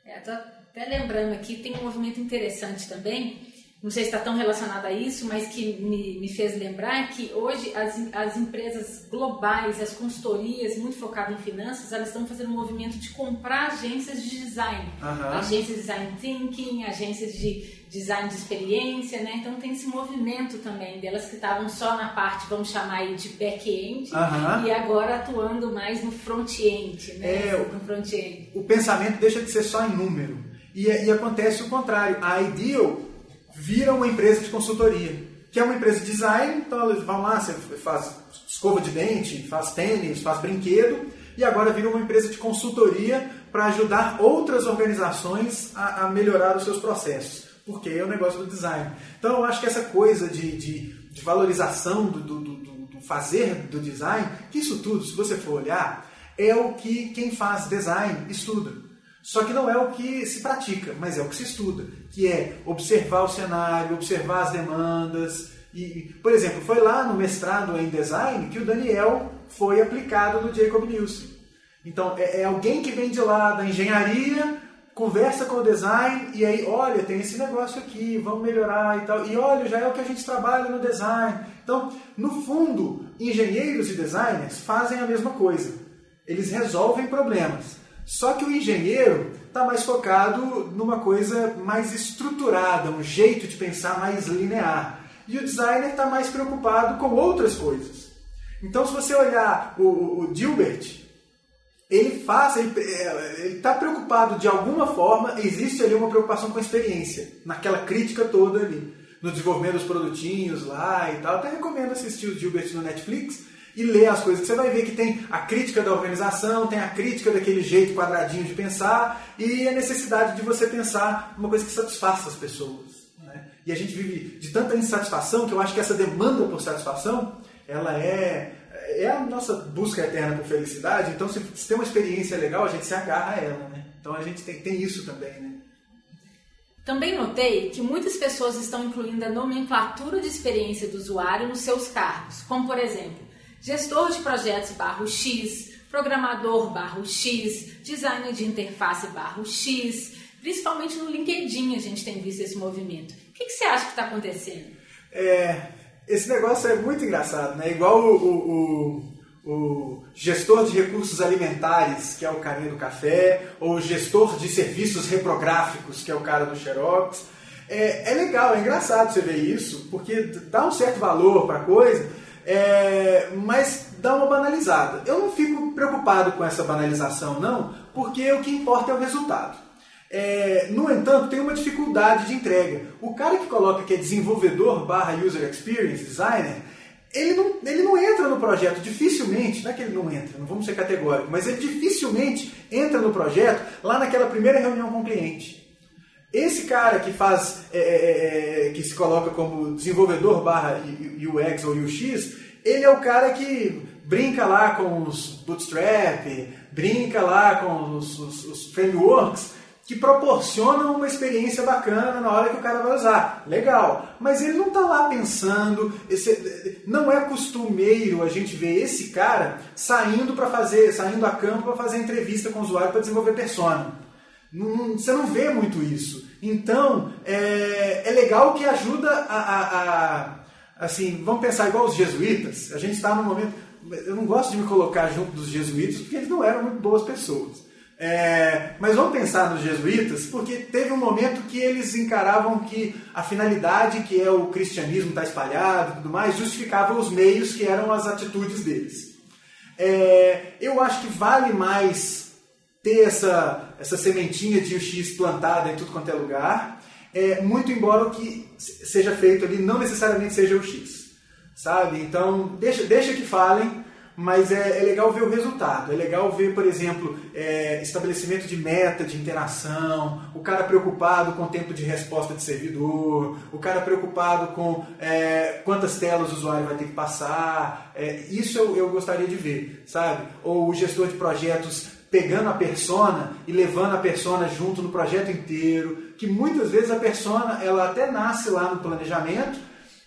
É, até lembrando aqui, tem um movimento interessante também, não sei se está tão relacionado a isso, mas que me, me fez lembrar que hoje as, as empresas globais, as consultorias muito focadas em finanças, elas estão fazendo um movimento de comprar agências de design. Uhum. Agências de design thinking, agências de design de experiência, né? Então tem esse movimento também delas que estavam só na parte, vamos chamar aí de back-end, uhum. e agora atuando mais no front-end, né? É, no front-end. O pensamento deixa de ser só em número. E, e acontece o contrário. A Ideal vira uma empresa de consultoria, que é uma empresa de design, então eles vão lá, você faz escova de dente, faz tênis, faz brinquedo, e agora vira uma empresa de consultoria para ajudar outras organizações a, a, melhorar os seus processos, porque é o negócio do design. Então eu acho que essa coisa de, de, de valorização do, do, do, do fazer do design, que isso tudo, se você for olhar, é o que quem faz design estuda. Só que não é o que se pratica, mas é o que se estuda, que é observar o cenário, observar as demandas. E, por exemplo, foi lá no mestrado em design que o Daniel foi aplicado no Jacob Nielsen. Então, é, é alguém que vem de lá da engenharia, conversa com o design e aí, olha, tem esse negócio aqui, vamos melhorar e tal. E olha, já é o que a gente trabalha no design. Então, no fundo, engenheiros e designers fazem a mesma coisa. Eles resolvem problemas Só que o engenheiro está mais focado numa coisa mais estruturada, um jeito de pensar mais linear. E o designer está mais preocupado com outras coisas. Então, se você olhar o, o, Gilbert, ele faz, ele está preocupado de alguma forma, existe ali uma preocupação com a experiência, naquela crítica toda ali, no desenvolvimento dos produtinhos lá e tal. Até recomendo assistir o Gilbert no Netflix e ler as coisas, você vai ver que tem a crítica da organização, tem a crítica daquele jeito quadradinho de pensar e a necessidade de você pensar uma coisa que satisfaça as pessoas. Né? E a gente vive de tanta insatisfação que eu acho que essa demanda por satisfação, ela é é a nossa busca eterna por felicidade, então se, se tem uma experiência legal, a gente se agarra a ela, né? Então a gente tem, tem isso também, né? Também notei que muitas pessoas estão incluindo a nomenclatura de experiência do usuário nos seus cargos, como por exemplo, gestor de projetos barro X, programador barro X, designer de interface barro X, principalmente no LinkedIn a gente tem visto esse movimento. O que, que você acha que está acontecendo? É, esse negócio é muito engraçado, né? Igual o, o, o, o, gestor de recursos alimentares, que é o carinha do café, ou o gestor de serviços reprográficos, que é o cara do Xerox. É, é legal, é engraçado você ver isso, porque dá um certo valor para a coisa, é, mas dá uma banalizada. Eu não fico preocupado com essa banalização, não, porque o que importa é o resultado. É, no entanto, tem uma dificuldade de entrega. O cara que coloca que é desenvolvedor barra user experience designer, ele não, ele não entra no projeto, dificilmente, não é que ele não entra, não vamos ser categóricos, mas ele dificilmente entra no projeto lá naquela primeira reunião com o cliente. Esse cara que faz, é, é, é que se coloca como desenvolvedor barra UX ou UX, ele é o cara que brinca lá com os bootstrap, brinca lá com os, os, os frameworks, que proporcionam uma experiência bacana na hora que o cara vai usar. Legal. Mas ele não está lá pensando, esse, não é costumeiro a gente ver esse cara saindo para fazer, saindo a campo para fazer entrevista com o usuário para desenvolver persona. Não, você não vê muito isso. Então, é, é legal que ajuda a, a, a, Assim, vamos pensar igual os jesuítas. A gente está num momento. Eu não gosto de me colocar junto dos jesuítas porque eles não eram muito boas pessoas. É, mas vamos pensar nos jesuítas, porque teve um momento que eles encaravam que a finalidade, que é o cristianismo estar tá espalhado e tudo mais, justificava os meios que eram as atitudes deles. É, eu acho que vale mais ter essa, essa sementinha de UX plantada em tudo quanto é lugar, é, muito embora o que seja feito ali não necessariamente seja o X. Sabe? Então, deixa, deixa que falem, mas é, é, legal ver o resultado. É legal ver, por exemplo, é, estabelecimento de meta de interação, o cara preocupado com o tempo de resposta de servidor, o cara preocupado com é, quantas telas o usuário vai ter que passar. É, isso eu, eu gostaria de ver, sabe? Ou o gestor de projetos pegando a persona e levando a persona junto no projeto inteiro, que muitas vezes a persona ela até nasce lá no planejamento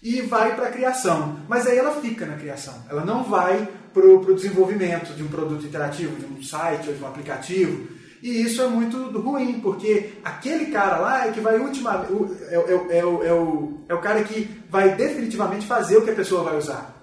e vai para a criação, mas aí ela fica na criação, ela não vai para o desenvolvimento de um produto interativo, de um site ou de um aplicativo. E isso é muito ruim, porque aquele cara lá é que vai ultimamente. É, é, é, o, é, o, é o cara que vai definitivamente fazer o que a pessoa vai usar.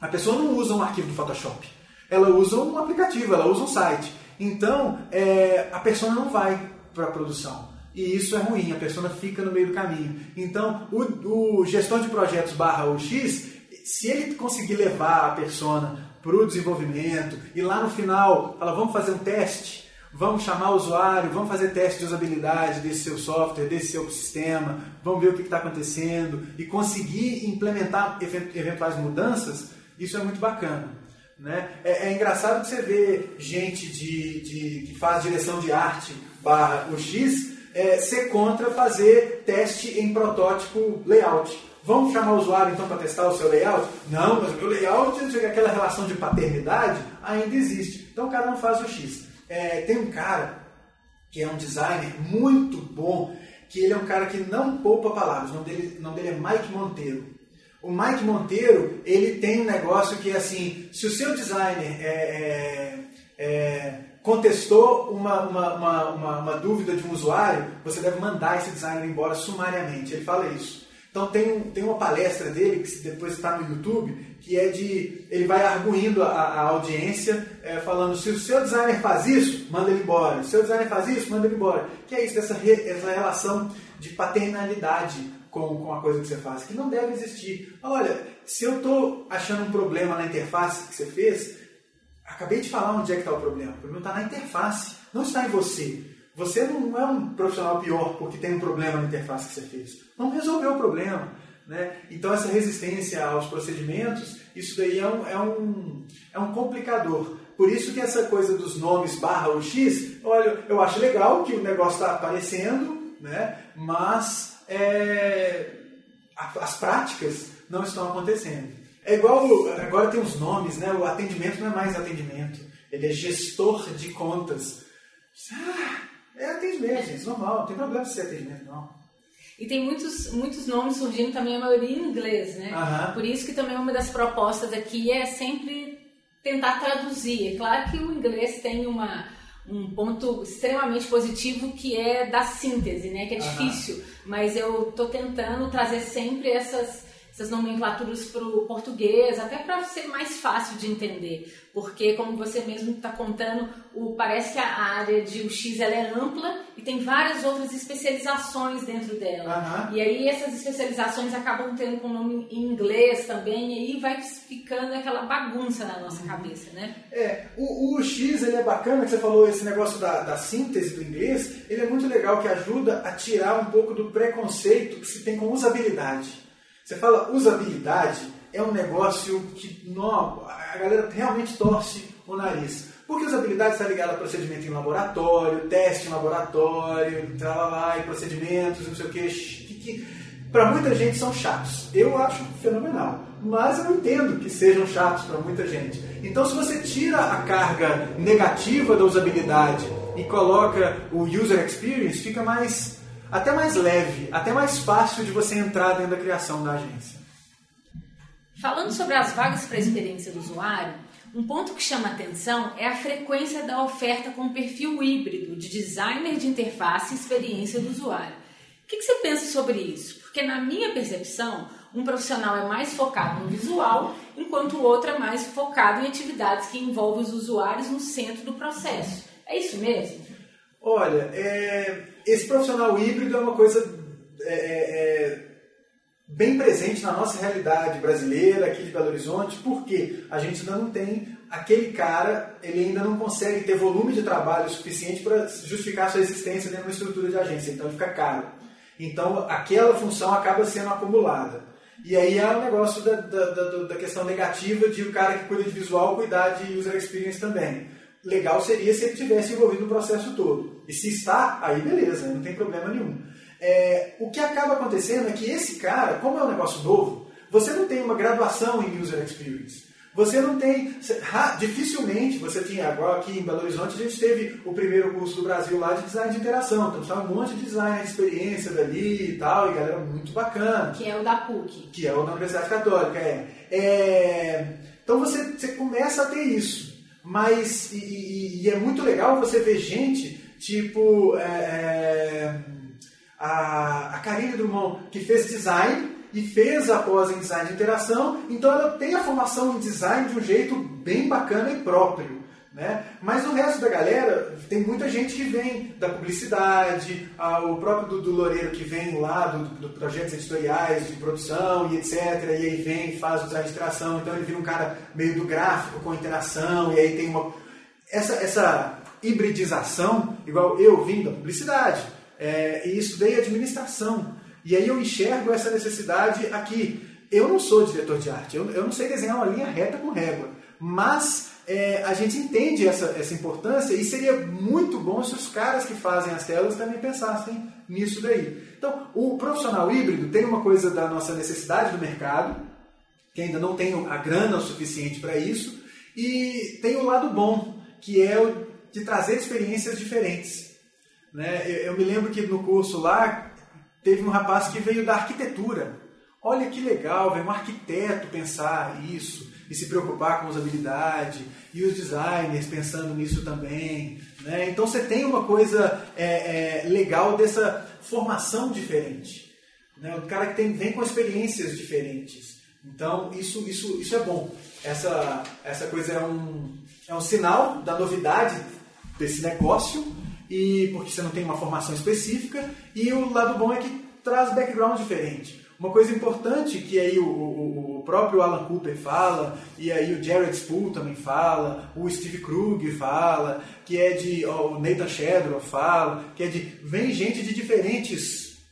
A pessoa não usa um arquivo do Photoshop. Ela usa um aplicativo, ela usa um site. Então, é, a pessoa não vai para a produção. E isso é ruim, a pessoa fica no meio do caminho. Então, o, o gestor de projetos barra UX, se ele conseguir levar a persona para o desenvolvimento e lá no final fala, vamos fazer um teste, vamos chamar o usuário, vamos fazer teste de usabilidade desse seu software, desse seu sistema, vamos ver o que está acontecendo e conseguir implementar eventuais mudanças, isso é muito bacana. Né? É, é engraçado que você vê gente de, de, que faz direção de arte barra UX é, ser contra fazer teste em protótipo layout. Vamos chamar o usuário então para testar o seu layout? Não, mas o meu layout, aquela relação de paternidade ainda existe. Então o cara não faz o X. É, tem um cara que é um designer muito bom, que ele é um cara que não poupa palavras. O nome dele, o nome dele é Mike Monteiro. O Mike Monteiro, ele tem um negócio que assim, se o seu designer é, é, é, contestou uma, uma, uma, uma, dúvida de um usuário, você deve mandar esse designer embora sumariamente. Ele fala isso Então tem, tem uma palestra dele, que depois está no YouTube, que é de. Ele vai arguindo a, a audiência, é, falando: se o seu designer faz isso, manda ele embora. Se o seu designer faz isso, manda ele embora. Que é isso, essa, re, essa relação de paternalidade com, com a coisa que você faz, que não deve existir. Olha, se eu estou achando um problema na interface que você fez, acabei de falar onde é que está o problema. O problema está na interface, não está em você. Você não é um profissional pior porque tem um problema na interface que você fez. Não resolveu o problema. Né? Então, essa resistência aos procedimentos, isso daí é um, é um, é um complicador. Por isso que essa coisa dos nomes barra ou X, olha, eu acho legal que o negócio está aparecendo, né? mas é, as práticas não estão acontecendo. É igual, agora tem os nomes, né? o atendimento não é mais atendimento, ele é gestor de contas. Ah, é atendimento, gente, normal, não tem problema ser atendimento, não. E tem muitos, muitos nomes surgindo também, a maioria em inglês, né? Uhum. Por isso que também uma das propostas aqui é sempre tentar traduzir. É claro que o inglês tem uma, um ponto extremamente positivo que é da síntese, né? Que é uhum. difícil, mas eu estou tentando trazer sempre essas essas nomenclaturas para o português, até para ser mais fácil de entender, porque como você mesmo está contando, o, parece que a área de UX ela é ampla e tem várias outras especializações dentro dela. Uhum. E aí essas especializações acabam tendo com nome em inglês também, e aí vai ficando aquela bagunça na nossa uhum. cabeça, né? É, o, o UX ele é bacana, que você falou esse negócio da, da síntese do inglês, ele é muito legal que ajuda a tirar um pouco do preconceito que se tem com usabilidade. Você fala usabilidade, é um negócio que não, a galera realmente torce o nariz. Porque usabilidade está ligada a procedimento em laboratório, teste em laboratório, lá, e procedimentos, não sei o que, que, que para muita gente são chatos. Eu acho fenomenal, mas eu entendo que sejam chatos para muita gente. Então, se você tira a carga negativa da usabilidade e coloca o user experience, fica mais até mais leve, até mais fácil de você entrar dentro da criação da agência. Falando sobre as vagas para a experiência do usuário, um ponto que chama atenção é a frequência da oferta com perfil híbrido de designer de interface e experiência do usuário. O que, você pensa sobre isso? Porque, na minha percepção, um profissional é mais focado no visual, enquanto o outro é mais focado em atividades que envolvem os usuários no centro do processo. É isso mesmo? Olha, é, esse profissional híbrido é uma coisa é, é, é, bem presente na nossa realidade brasileira, aqui de Belo Horizonte, porque a gente ainda não tem aquele cara, ele ainda não consegue ter volume de trabalho suficiente para justificar sua existência dentro de uma estrutura de agência, então fica caro. Então aquela função acaba sendo acumulada. E aí é o um negócio da, da, da, da, questão negativa de o cara que cuida de visual cuidar de user experience também legal seria se ele tivesse envolvido no processo todo. E se está, aí beleza, não tem problema nenhum. É, o que acaba acontecendo é que esse cara, como é um negócio novo, você não tem uma graduação em User Experience. Você não tem. Dificilmente você tinha. Agora aqui em Belo Horizonte a gente teve o primeiro curso do Brasil lá de design de interação. Então tinha um monte de design de experiência dali e tal, e galera muito bacana. Que é o da PUC. Que é o da Universidade Católica, é. é então você, você começa a ter isso. Mas, e, e, é muito legal você ver gente, tipo, é, é, a, a Karine Drummond, que fez design e fez a pós em design de interação, então ela tem a formação em design de um jeito bem bacana e próprio. Né? Mas o resto da galera, tem muita gente que vem da publicidade, o próprio Dudu Loureiro que vem lá do, do, projetos editoriais de produção e etc. E aí vem e faz design de então ele vira um cara meio do gráfico com interação, e aí tem uma. Essa, essa hibridização, igual eu vim da publicidade, é, e estudei administração. E aí eu enxergo essa necessidade aqui. Eu não sou diretor de arte, eu, eu não sei desenhar uma linha reta com régua, mas é, a gente entende essa, essa importância e seria muito bom se os caras que fazem as telas também pensassem nisso daí. Então, o profissional híbrido tem uma coisa da nossa necessidade do mercado, que ainda não tem a grana o suficiente para isso, e tem o lado bom, que é o de trazer experiências diferentes. Né? Eu, eu me lembro que no curso lá teve um rapaz que veio da arquitetura. Olha que legal, veio um arquiteto pensar isso e se preocupar com usabilidade, e os designers pensando nisso também. Né? Então você tem uma coisa é, é, legal dessa formação diferente. né? o cara que tem, vem com experiências diferentes. Então, isso, isso, isso é bom. Essa, essa coisa é um, é um sinal da novidade desse negócio, e porque você não tem uma formação específica, e o lado bom é que traz background diferente. Uma coisa importante que aí o, o, o, próprio Alan Cooper fala, e aí o Jared Spool também fala, o Steve Krug fala, que é de. Ó, o Nathan Shedrow fala, que é de. Vem gente de diferentes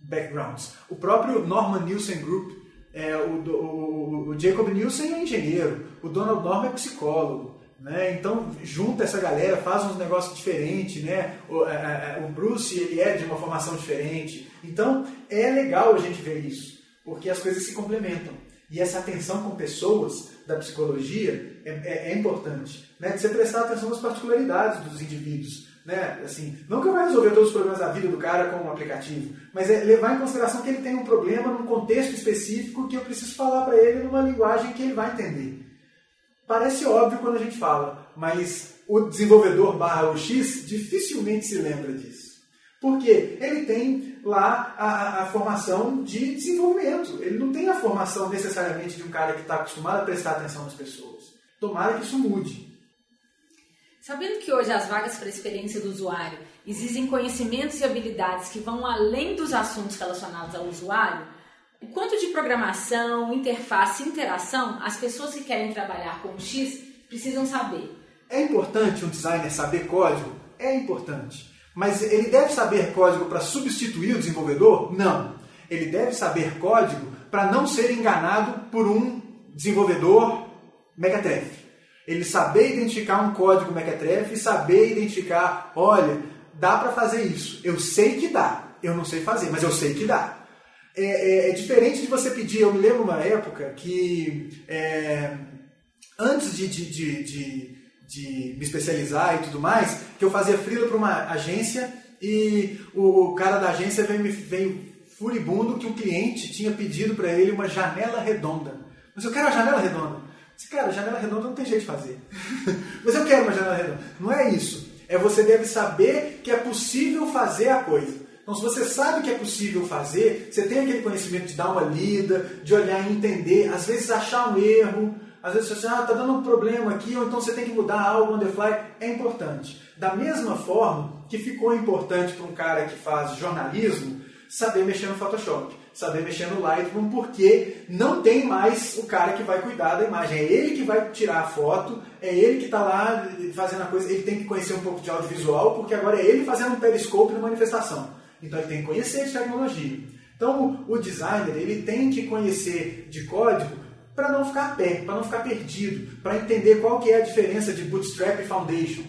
backgrounds. O próprio Norman Nielsen Group, é, o, o, o Jacob Nielsen é engenheiro, o Donald Norman é psicólogo. Né? Então junta essa galera, faz uns negócios diferentes, né? O, a, a, o, Bruce ele é de uma formação diferente. Então é legal a gente ver isso, porque as coisas se complementam. E essa atenção com pessoas da psicologia é, é, é importante, né? De você prestar atenção nas particularidades dos indivíduos, né? Assim, não que vai resolver todos os problemas da vida do cara com um aplicativo, mas é levar em consideração que ele tem um problema num contexto específico que eu preciso falar para ele numa linguagem que ele vai entender. Parece óbvio quando a gente fala, mas o desenvolvedor barra UX dificilmente se lembra disso. Porque ele tem lá a, a, formação de desenvolvimento. Ele não tem a formação necessariamente de um cara que está acostumado a prestar atenção nas pessoas. Tomara que isso mude. Sabendo que hoje as vagas para a experiência do usuário exigem conhecimentos e habilidades que vão além dos assuntos relacionados ao usuário, o quanto de programação, interface e interação as pessoas que querem trabalhar com o X precisam saber? É importante um designer saber código? É importante. Mas ele deve saber código para substituir o desenvolvedor? Não. Ele deve saber código para não ser enganado por um desenvolvedor mequetrefe. Ele saber identificar um código mequetrefe e saber identificar, olha, dá para fazer isso. Eu sei que dá. Eu não sei fazer, mas eu sei que dá. É, é, é, diferente de você pedir. Eu me lembro uma época que, é, antes de, de, de, de, de me especializar e tudo mais, que eu fazia freela para uma agência e o cara da agência veio, veio furibundo que o cliente tinha pedido para ele uma janela redonda. Mas eu quero a janela redonda. Disse, cara, janela redonda não tem jeito de fazer. Mas eu quero uma janela redonda. Não é isso. É você deve saber que é possível fazer a coisa. Então, se você sabe que é possível fazer, você tem aquele conhecimento de dar uma lida, de olhar e entender, às vezes achar um erro, às vezes você ah, está dando um problema aqui, ou então você tem que mudar algo on the fly, é importante. Da mesma forma que ficou importante para um cara que faz jornalismo saber mexer no Photoshop, saber mexer no Lightroom, porque não tem mais o cara que vai cuidar da imagem. É ele que vai tirar a foto, é ele que está lá fazendo a coisa, ele tem que conhecer um pouco de audiovisual, porque agora é ele fazendo um periscope na manifestação. Então ele tem que conhecer de tecnologia. Então o designer ele tem que conhecer de código para não ficar pé, para não ficar perdido, para entender qual que é a diferença de Bootstrap e Foundation,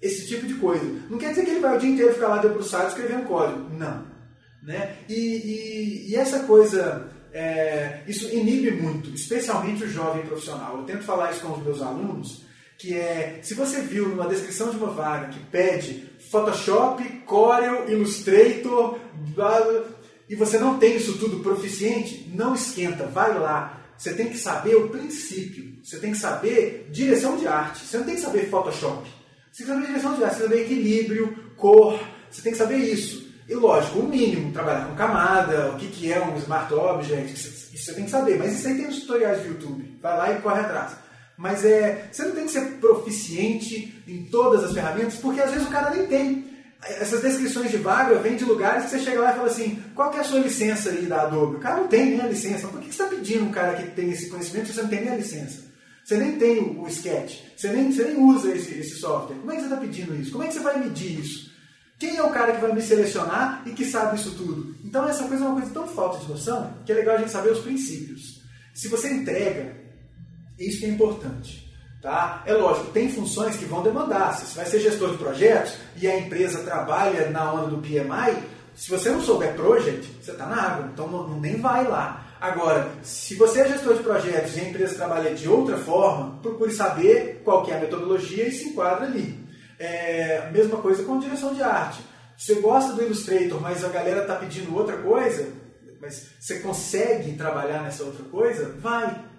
esse tipo de coisa. Não quer dizer que ele vai o dia inteiro ficar lá debruçado escrevendo código, não. Né? E, e, e essa coisa, é, isso inibe muito, especialmente o jovem profissional. Eu tento falar isso com os meus alunos, que é, se você viu numa descrição de uma vaga que pede Photoshop, Corel, Illustrator, e você não tem isso tudo proficiente, não esquenta, vai lá. Você tem que saber o princípio, você tem que saber direção de arte, você não tem que saber Photoshop. Você tem que saber direção de arte, você tem que saber equilíbrio, cor, você tem que saber isso. E lógico, o mínimo, trabalhar com camada, o que, que é um Smart Object, isso você tem que saber. Mas isso aí tem os tutoriais do YouTube. Vai lá e corre atrás. Mas é, você não tem que ser proficiente em todas as ferramentas, porque às vezes o cara nem tem. Essas descrições de vaga vêm de lugares que você chega lá e fala assim, qual que é a sua licença aí da Adobe? O cara não tem nem a licença. Por que você está pedindo um cara que tem esse conhecimento se você não tem nem a licença? Você nem tem o, sketch, você nem, você nem usa esse, esse software. Como é que você está pedindo isso? Como é que você vai medir isso? Quem é o cara que vai me selecionar e que sabe isso tudo? Então essa coisa é uma coisa tão falta de noção que é legal a gente saber os princípios. Se você entrega isso que é importante. Tá? É lógico, tem funções que vão demandar. Se você vai ser gestor de projetos e a empresa trabalha na onda do PMI, se você não souber project, você está na água, então não, nem vai lá. Agora, se você é gestor de projetos e a empresa trabalha de outra forma, procure saber qual é a metodologia e se enquadra ali. É, mesma coisa com direção de arte. Você gosta do Illustrator, mas a galera está pedindo outra coisa, mas você consegue trabalhar nessa outra coisa, vai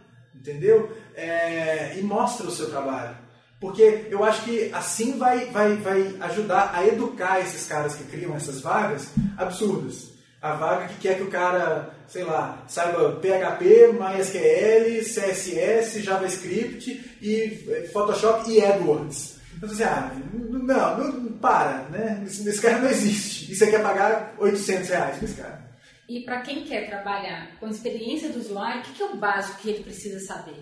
entendeu? É, e mostra o seu trabalho. Porque eu acho que assim vai, vai, vai ajudar a educar esses caras que criam essas vagas absurdas. A vaga que quer que o cara, sei lá, saiba PHP, MySQL, CSS, JavaScript e eh, Photoshop e AdWords. Então você, ah, não, não, para, né? Esse, esse cara não existe. E você quer pagar 800 reais pra esse cara. E para quem quer trabalhar com experiência do usuário, o que é o básico que ele precisa saber?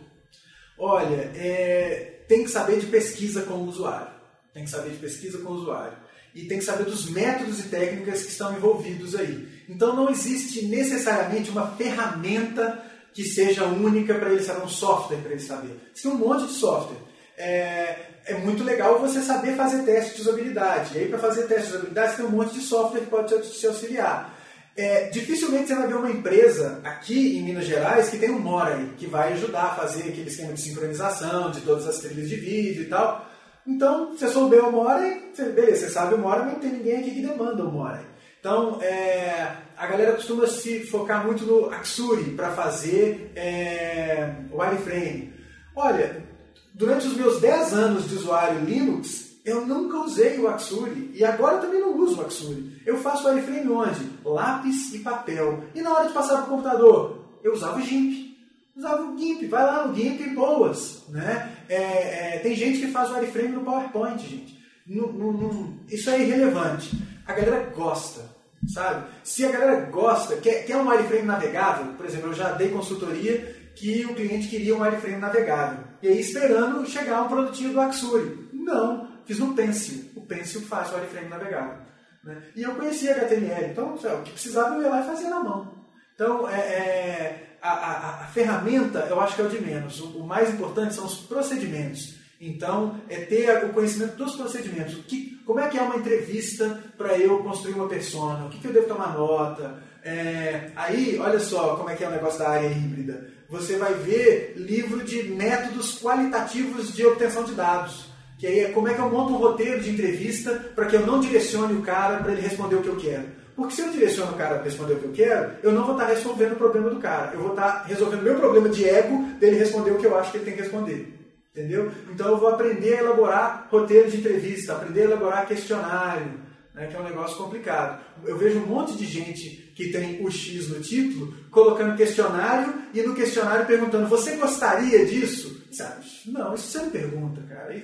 Olha, é, tem que saber de pesquisa com o usuário. Tem que saber de pesquisa com o usuário. E tem que saber dos métodos e técnicas que estão envolvidos aí. Então não existe necessariamente uma ferramenta que seja única para ele saber, um software para ele saber. Tem um monte de software. É, é muito legal você saber fazer teste de usabilidade. E aí, para fazer teste de usabilidade, tem um monte de software que pode te auxiliar. É, dificilmente você vai ver uma empresa aqui em Minas Gerais que tem um Moray, que vai ajudar a fazer aquele esquema de sincronização de todas as trilhas de vídeo e tal. Então, você souber o você, beleza, você sabe o Moray, mas não tem ninguém aqui que demanda o Moray. Então, é, a galera costuma se focar muito no Axuri para fazer é, wireframe. Olha, durante os meus 10 anos de usuário Linux, eu nunca usei o Axuri e agora também não uso o Axuri. Eu faço wireframe onde? Lápis e papel. E na hora de passar para o computador, eu usava o GIMP. Usava o GIMP, vai lá no GIMP e boas. Né? É, é, tem gente que faz o wireframe no PowerPoint, gente. No, no, no, isso é irrelevante. A galera gosta, sabe? Se a galera gosta, quer, quer um wireframe navegável, por exemplo, eu já dei consultoria que o cliente queria um wireframe navegável. E aí esperando chegar um produtinho do Axuri. Não, fiz no Pencil. O Pencil faz o wireframe navegável. Né? E eu conhecia HTML, então o que precisava eu ia lá e fazia na mão. Então, é, é a, a, a, ferramenta eu acho que é o de menos. O, o, mais importante são os procedimentos. Então, é ter o conhecimento dos procedimentos. O que, como é que é uma entrevista para eu construir uma persona? O que, que eu devo tomar nota? É, aí, olha só como é que é o negócio da área híbrida. Você vai ver livro de métodos qualitativos de obtenção de dados. Que aí é como é que eu monto um roteiro de entrevista para que eu não direcione o cara para ele responder o que eu quero. Porque se eu direciono o cara para responder o que eu quero, eu não vou estar tá resolvendo o problema do cara. Eu vou estar tá resolvendo o meu problema de ego dele responder o que eu acho que ele tem que responder. Entendeu? Então eu vou aprender a elaborar roteiro de entrevista, aprender a elaborar questionário, né, que é um negócio complicado. Eu vejo um monte de gente que tem o X no título, colocando questionário e no questionário perguntando: Você gostaria disso? Sabe? Não, isso você não pergunta, cara.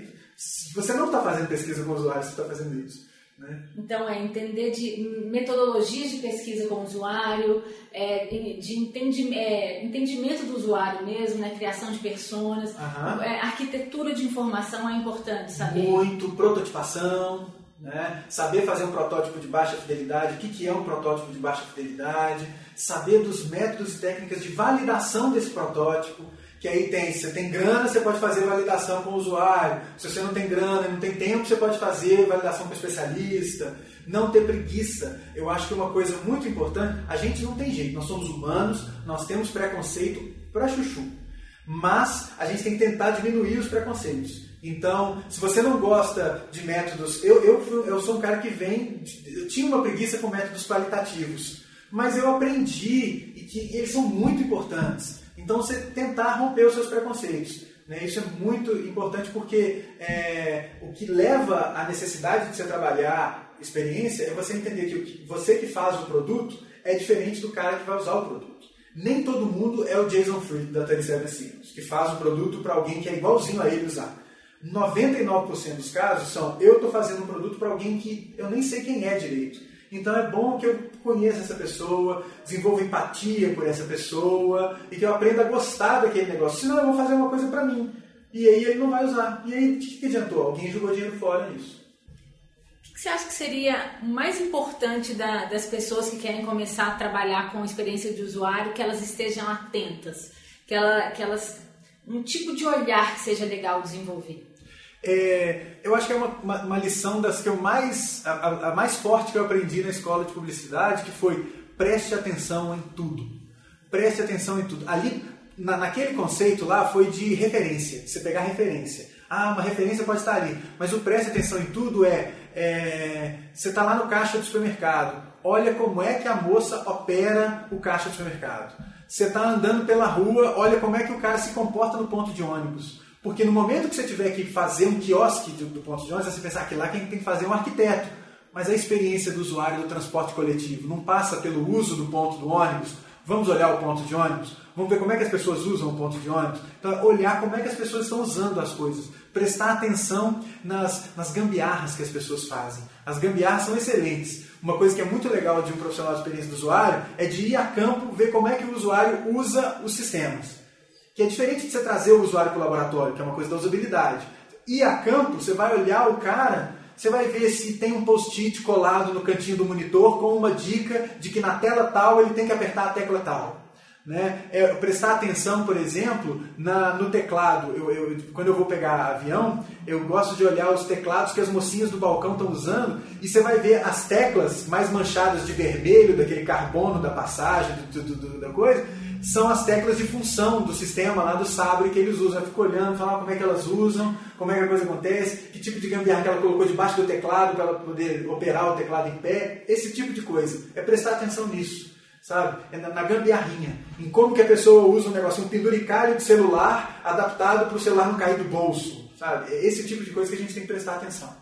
Você não está fazendo pesquisa com usuários, você está fazendo isso. Né? Então, é entender de metodologias de pesquisa com o usuário, é, de entendi, é, entendimento do usuário mesmo, né? criação de personas, é, arquitetura de informação é importante saber. Muito, prototipação, né? saber fazer um protótipo de baixa fidelidade, o que, que é um protótipo de baixa fidelidade, saber dos métodos e técnicas de validação desse protótipo, que aí tem, se você tem grana, você pode fazer validação com o usuário. Se você não tem grana, não tem tempo, você pode fazer validação com o especialista. Não ter preguiça. Eu acho que uma coisa muito importante. A gente não tem jeito, nós somos humanos, nós temos preconceito para chuchu. Mas a gente tem que tentar diminuir os preconceitos. Então, se você não gosta de métodos, eu, eu, eu sou um cara que vem, eu tinha uma preguiça com métodos qualitativos, mas eu aprendi e que eles são muito importantes. Então, você tentar romper os seus preconceitos. Né? Isso é muito importante porque é, o que leva à necessidade de você trabalhar experiência é você entender que você que faz o produto é diferente do cara que vai usar o produto. Nem todo mundo é o Jason Fried da 37 Signals, que faz o produto para alguém que é igualzinho a ele usar. 99% dos casos são eu estou fazendo um produto para alguém que eu nem sei quem é direito. Então é bom que eu conheça essa pessoa, desenvolva empatia por essa pessoa e que eu aprenda a gostar daquele negócio. Senão eu vou fazer uma coisa para mim. E aí ele não vai usar. E aí o que, adiantou? Alguém jogou dinheiro fora nisso. O que você acha que seria mais importante da, das pessoas que querem começar a trabalhar com experiência de usuário, que elas estejam atentas, que, ela, que elas um tipo de olhar que seja legal desenvolver? É, eu acho que é uma, uma, uma, lição das que eu mais a, a, mais forte que eu aprendi na escola de publicidade, que foi preste atenção em tudo. Preste atenção em tudo. Ali, na, naquele conceito lá, foi de referência, você pegar referência. Ah, uma referência pode estar ali, mas o preste atenção em tudo é, é você está lá no caixa do supermercado, olha como é que a moça opera o caixa do supermercado. Você está andando pela rua, olha como é que o cara se comporta no ponto de ônibus. Porque no momento que você tiver que fazer um quiosque do, do ponto de ônibus, você pensar que lá quem tem que fazer é um arquiteto. mas a experiência do usuário do transporte coletivo não passa pelo uso do ponto do ônibus? Vamos olhar o ponto de ônibus? Vamos ver como é que as pessoas usam o ponto de ônibus? Então, olhar como é que as pessoas estão usando as coisas. Prestar atenção nas, nas gambiarras que as pessoas fazem. As gambiarras são excelentes. Uma coisa que é muito legal de um profissional de experiência do usuário é de ir a campo ver como é que o usuário usa os sistemas. Que é diferente de você trazer o usuário para o laboratório, que é uma coisa da usabilidade. Ir a campo, você vai olhar o cara você vai ver se tem um post-it colado no cantinho do monitor com uma dica de que na tela tal ele tem que apertar a tecla tal. Né? É, prestar atenção, por exemplo, na, no teclado. Eu, eu, quando eu vou pegar avião, eu gosto de olhar os teclados que as mocinhas do balcão estão usando e você vai ver as teclas mais manchadas de vermelho, daquele carbono da passagem, do, do, do, da coisa são as teclas de função do sistema lá do Sabre que eles usam. Eu fico olhando, falando como é que elas usam, como é que a coisa acontece, que tipo de gambiarra que ela colocou debaixo do teclado para ela poder operar o teclado em pé, esse tipo de coisa. É prestar atenção nisso, sabe? É na, na gambiarrinha, em como que a pessoa usa um negócio, um penduricalho de celular adaptado para o celular não cair do bolso, sabe? É esse tipo de coisa que a gente tem que prestar atenção.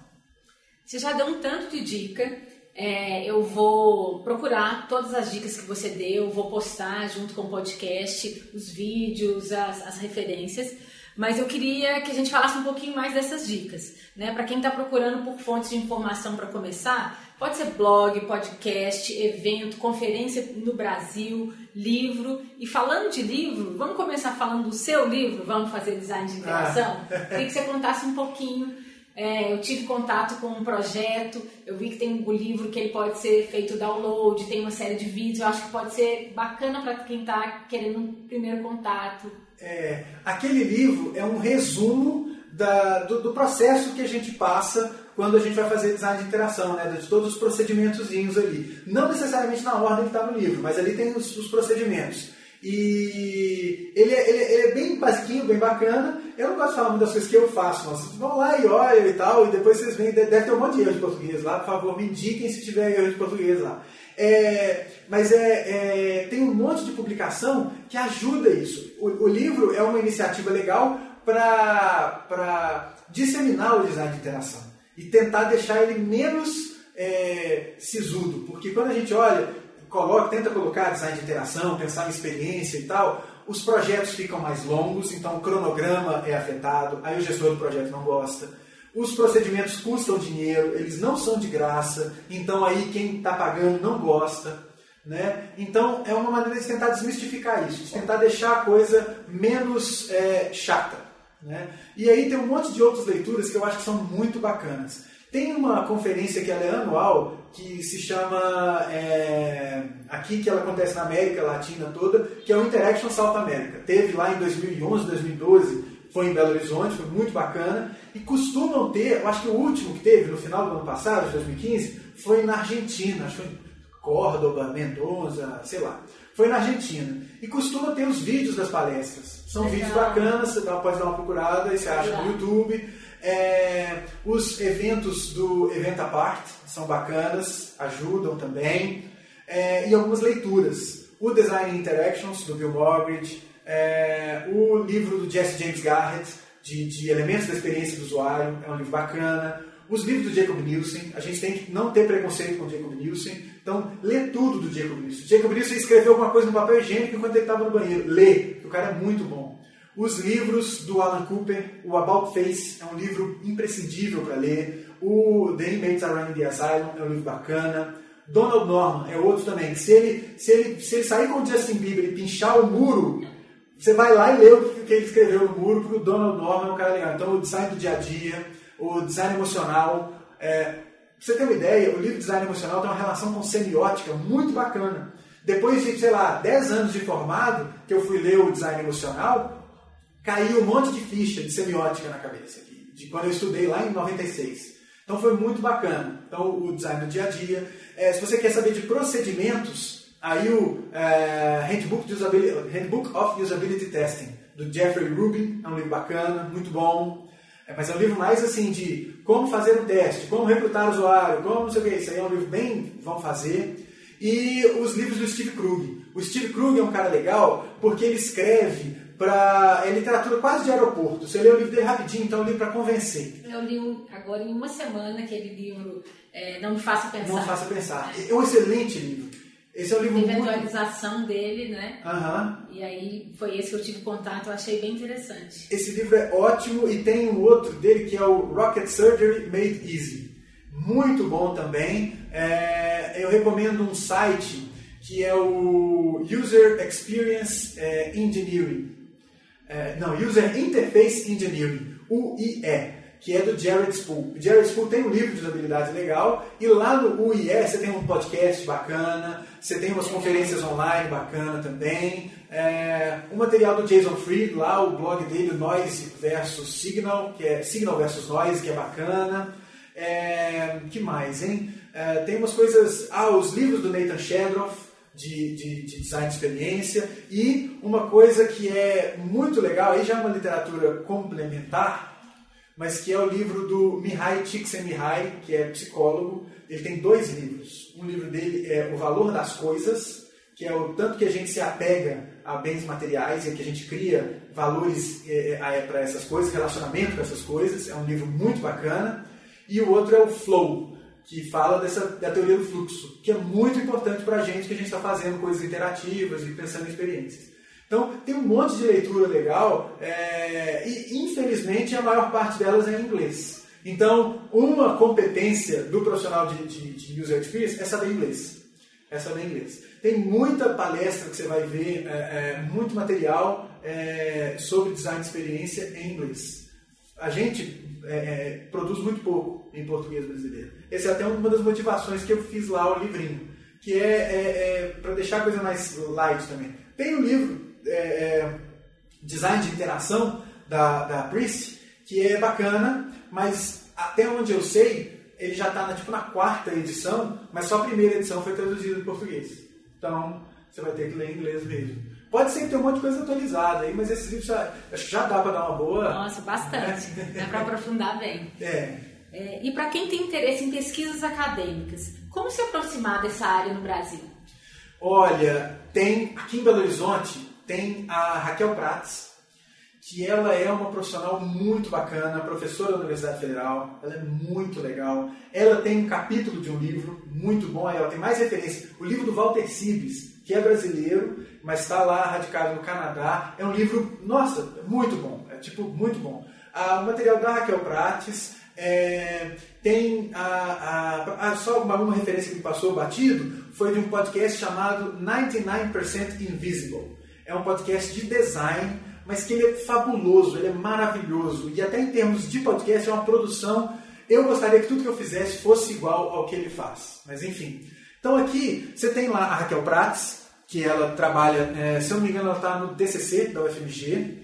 Você já deu um tanto de dica é, eu vou procurar todas as dicas que você deu, vou postar junto com o podcast os vídeos, as, as referências. Mas eu queria que a gente falasse um pouquinho mais dessas dicas, né? Para quem está procurando por fontes de informação para começar, pode ser blog, podcast, evento, conferência no Brasil, livro. E falando de livro, vamos começar falando do seu livro, vamos fazer design de interação. Ah. Queria que você contasse um pouquinho é, eu tive contato com um projeto, eu vi que tem um livro que ele pode ser feito download, tem uma série de vídeos, eu acho que pode ser bacana para quem está querendo um primeiro contato. É, aquele livro é um resumo da, do, do, processo que a gente passa quando a gente vai fazer design de interação, né, de todos os procedimentozinhos ali. Não necessariamente na ordem que está no livro, mas ali tem os, os procedimentos. E ele é, ele, ele é, bem basiquinho, bem bacana. Eu não gosto de falar muitas coisas que eu faço, mas vão lá e olham e tal, e depois vocês veem, deve ter um monte de erro de português lá, por favor, me indiquem se tiver erro de português lá. É, mas é, é, tem um monte de publicação que ajuda isso. O, o livro é uma iniciativa legal para disseminar o design de interação e tentar deixar ele menos é, sisudo, porque quando a gente olha, coloca, tenta colocar design de interação, pensar em experiência e tal, os projetos ficam mais longos, então o cronograma é afetado, aí o gestor do projeto não gosta. Os procedimentos custam dinheiro, eles não são de graça, então aí quem está pagando não gosta. Né? Então é uma maneira de tentar desmistificar isso, de tentar deixar a coisa menos é, chata. Né? E aí tem um monte de outras leituras que eu acho que são muito bacanas. Tem uma conferência que ela é anual, que se chama, é, aqui que ela acontece na América Latina toda, que é o Interaction South America. Teve lá em 2011, 2012, foi em Belo Horizonte, foi muito bacana. E costumam ter, eu acho que o último que teve, no final do ano passado, de 2015, foi na Argentina, acho que foi em Córdoba, Mendoza, sei lá. Foi na Argentina. E costuma ter os vídeos das palestras. São Legal. vídeos bacanas, você pode dar uma procurada, aí você acha no YouTube. É, os eventos do Event Apart são bacanas, ajudam também. É, e algumas leituras. O Design Interactions, do Bill Moggridge, é, o livro do Jesse James Garrett, de, de, Elementos da Experiência do Usuário, é um livro bacana. Os livros do Jacob Nielsen, a gente tem que não ter preconceito com o Jacob Nielsen, então lê tudo do Jacob Nielsen. Jacob Nielsen escreveu alguma coisa no papel higiênico enquanto ele estava no banheiro. Lê, o cara é muito bom. Os livros do Alan Cooper, o About Face é um livro imprescindível para ler. O The Inmates Running the Asylum é um livro bacana. Donald Norman é outro também. Se ele, se ele, se ele sair com o Justin Bieber e pinchar o muro, você vai lá e lê o que ele escreveu no muro, porque o Donald Norman é um cara legal. Então, o design do dia a dia, o design emocional. É, pra você ter uma ideia, o livro Design Emocional tem uma relação com semiótica muito bacana. Depois de, sei lá, 10 anos de formado, que eu fui ler o design emocional, caiu um monte de ficha de semiótica na cabeça, aqui, de quando eu estudei lá em 96. Então foi muito bacana. Então o design do dia a dia. É, se você quer saber de procedimentos, aí o é, Handbook, Handbook, of Usability Testing, do Jeffrey Rubin, é um livro bacana, muito bom. É, mas é um livro mais assim de como fazer um teste, como recrutar usuário, como não sei o que. Isso aí é um livro bem vão fazer. E os livros do Steve Krug. O Steve Krug é um cara legal porque ele escreve para é literatura quase de aeroporto. Você lê o livro dele rapidinho, então um livro para convencer. Eu li agora em uma semana aquele livro é, Não Me Faça Pensar. Não Faça Pensar. É um excelente livro. Esse é um livro Teve muito... a atualização dele, né? Uhum. E aí foi esse que eu tive contato, eu achei bem interessante. Esse livro é ótimo e tem um outro dele que é o Rocket Surgery Made Easy. Muito bom também. É, eu recomendo um site que é o User Experience é, Engineering. É, não, User Interface Engineering, UIE que é do Jared Spool. O Jared Spool tem um livro de usabilidade legal e lá no UIE você tem um podcast bacana, você tem umas conferências online bacana também, é, o material do Jason Fried lá, o blog dele, Noise versus Signal, que é Signal versus Noise, que é bacana. É, que mais, hein? É, tem umas coisas, ah, os livros do Nathan Shedroff, de, de, de, design de experiência e uma coisa que é muito legal, aí já é uma literatura complementar, mas que é o livro do Mihai Csikszentmihalyi, que é psicólogo. Ele tem dois livros. Um livro dele é O Valor das Coisas, que é o tanto que a gente se apega a bens materiais e que a gente cria valores é, é, para essas coisas, relacionamento com essas coisas. É um livro muito bacana. E o outro é o Flow, que fala dessa, da teoria do fluxo, que é muito importante para a gente, que a gente está fazendo coisas interativas e pensando em experiências. Então, tem um monte de leitura legal é, e, infelizmente, a maior parte delas é em inglês. Então, uma competência do profissional de, de, de user experience é saber inglês. É saber inglês. Tem muita palestra que você vai ver, é, é, muito material é, sobre design de experiência em inglês. A gente é, é, produz muito pouco em português brasileiro. Essa é até uma das motivações que eu fiz lá o livrinho, que é, para deixar a coisa mais light também. Tem o um livro é, é, design de interação da, da Priest, que é bacana, mas até onde eu sei, ele já está tipo, na quarta edição, mas só a primeira edição foi traduzida em português. Então, você vai ter que ler em inglês mesmo. Pode ser que tenha um monte de coisa atualizada aí, mas esse livro já, já dá para dar uma boa. Nossa, bastante. Né? Dá para aprofundar bem. É. é e para quem tem interesse em pesquisas acadêmicas, como se aproximar dessa área no Brasil? Olha, tem aqui em Belo Horizonte tem a Raquel Prats, que ela é uma profissional muito bacana, professora da Universidade Federal, ela é muito legal. Ela tem um capítulo de um livro muito bom, ela tem mais referência. O livro do Walter Sibes, que é brasileiro, mas está lá radicado no Canadá. É um livro, nossa, muito bom, é tipo muito bom. Ah, o material da Raquel Prates, é, tem a, a, a, só uma, uma referência que passou batido foi de um podcast chamado 99% Invisible é um podcast de design, mas que ele é fabuloso, ele é maravilhoso. E até em termos de podcast, é uma produção. Eu gostaria que tudo que eu fizesse fosse igual ao que ele faz. Mas enfim. Então aqui você tem lá a Raquel Prates, que ela trabalha, é, se eu não me engano, ela está no TCC da UFMG.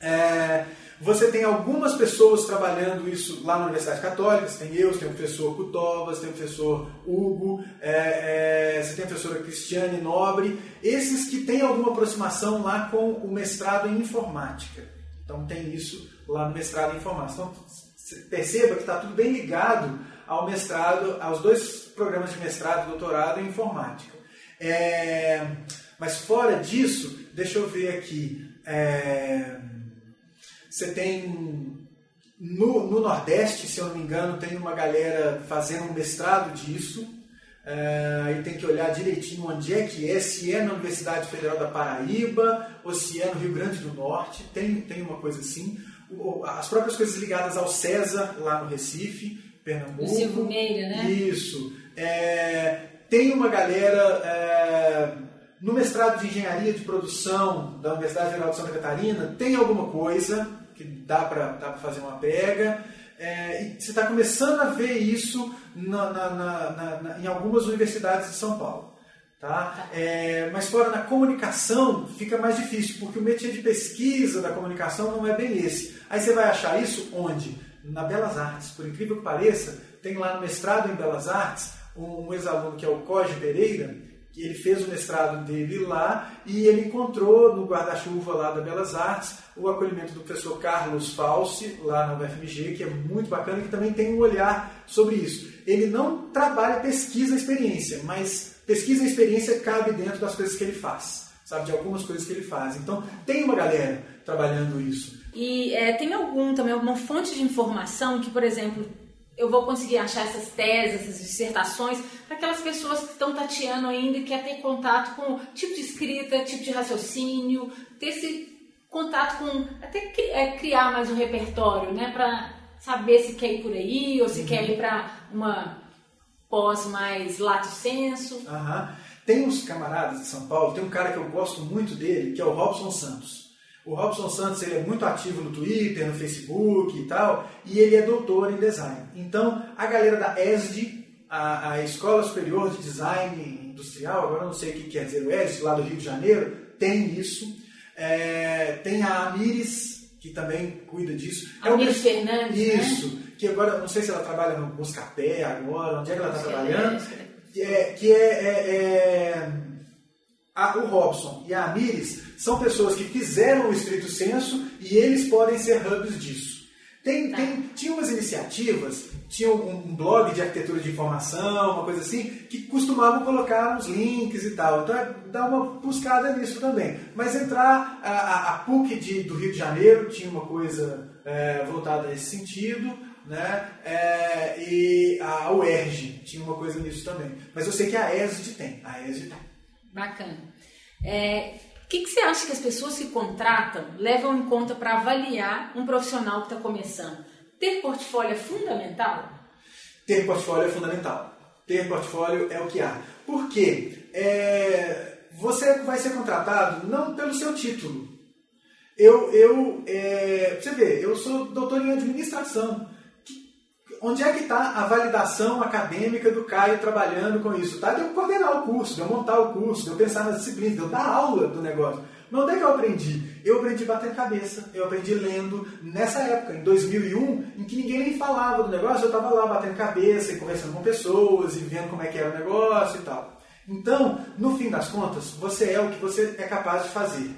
É, você tem algumas pessoas trabalhando isso lá na Universidade Católica, você tem eu, você tem o professor Cutovas, tem o professor Hugo, é, é, você tem a professora Cristiane Nobre, esses que têm alguma aproximação lá com o mestrado em informática. Então tem isso lá no mestrado em informática. Então perceba que está tudo bem ligado ao mestrado, aos dois programas de mestrado e doutorado em informática. É, mas fora disso, deixa eu ver aqui. É, você tem no, no, Nordeste, se eu não me engano, tem uma galera fazendo um mestrado disso. É, aí tem que olhar direitinho onde é que é, se é na Universidade Federal da Paraíba ou se é no Rio Grande do Norte. Tem, tem uma coisa assim. As próprias coisas ligadas ao César, lá no Recife, Pernambuco. O Silvio Meira, né? Isso. É, tem uma galera. É, no mestrado de engenharia de produção da Universidade Federal de Santa Catarina, tem alguma coisa, que dá para fazer uma pega. É, e você está começando a ver isso na, na, na, em algumas universidades de São Paulo. Tá? É, mas fora na comunicação fica mais difícil, porque o métier de pesquisa da comunicação não é bem esse. Aí você vai achar isso onde? Na Belas Artes. Por incrível que pareça, tem lá no mestrado em Belas Artes um, ex-aluno que é o Coge Pereira, que ele fez o mestrado dele lá e ele encontrou no guarda-chuva lá da Belas Artes o acolhimento do professor Carlos Falsi, lá na UFMG, que é muito bacana que também tem um olhar sobre isso. Ele não trabalha pesquisa e experiência, mas pesquisa e experiência cabe dentro das coisas que ele faz. sabe, de algumas coisas que ele faz. Então, tem uma galera trabalhando isso. E é, tem algum também alguma fonte de informação que, por exemplo, eu vou conseguir achar essas teses, essas dissertações para aquelas pessoas que estão tateando ainda e quer ter contato com tipo de escrita, tipo de raciocínio, ter esse contato com até é, criar mais um repertório, né, para saber se quer ir por aí ou se uhum. quer ir para uma pós mais lato senso. Uhum. Tem uns camaradas de São Paulo, tem um cara que eu gosto muito dele, que é o Robson Santos. O Robson Santos ele é muito ativo no Twitter, no Facebook e tal, e ele é doutor em design. Então, a galera da ESD, a, a Escola Superior de Design Industrial, agora não sei o que quer dizer o ESD, lá do Rio de Janeiro, tem isso. É, tem a Amires, que também cuida disso. Amires é Fernandes, né? Isso, né? que agora, não sei se ela trabalha no Buscapé agora, onde é que ela está trabalhando. É, que é, é, é a, o Robson e a Amires são pessoas que fizeram o estrito senso e eles podem ser hubs disso. Tem, tá. tem, tinha umas iniciativas, tinha um, um, blog de arquitetura de informação, uma coisa assim, que costumavam colocar uns links e tal. Então é, dá uma buscada nisso também. Mas entrar, a, a PUC de, do Rio de Janeiro tinha uma coisa é, voltada a esse sentido, né? É, e a UERJ tinha uma coisa nisso também. Mas eu sei que a ESD tem. A ESD tem. Bacana. É, o que, que você acha que as pessoas que contratam levam em conta para avaliar um profissional que está começando? Ter portfólio é fundamental? Ter portfólio é fundamental. Ter portfólio é o que há. Por quê? É, você vai ser contratado não pelo seu título. Eu, eu é, você vê, eu sou doutor em administração onde é que está a validação acadêmica do Caio trabalhando com isso? Tá? De eu coordenar o curso, de eu montar o curso, de eu pensar nas disciplinas, de eu dar aula do negócio. Mas onde é que eu aprendi? Eu aprendi batendo cabeça, eu aprendi lendo nessa época, em 2001, em que ninguém nem falava do negócio, eu estava lá batendo cabeça e conversando com pessoas e vendo como é que era o negócio e tal. Então, no fim das contas, você é o que você é capaz de fazer.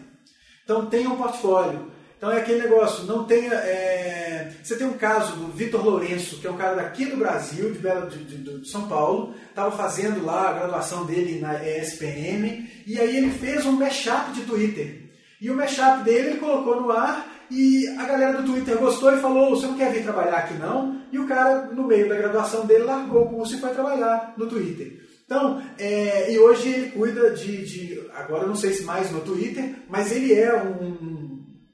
Então, tenha um portfólio. Então é aquele negócio, não tenha. É... Você tem um caso do Vitor Lourenço, que é um cara daqui do Brasil, de, Belo, de, de, de São Paulo, estava fazendo lá a graduação dele na ESPM, e aí ele fez um mashup de Twitter. E o mashup dele ele colocou no ar e a galera do Twitter gostou e falou: você não quer vir trabalhar aqui não? E o cara, no meio da graduação dele, largou o curso e foi trabalhar no Twitter. Então, é, e hoje ele cuida de, de, Agora não sei se mais no Twitter, mas ele é um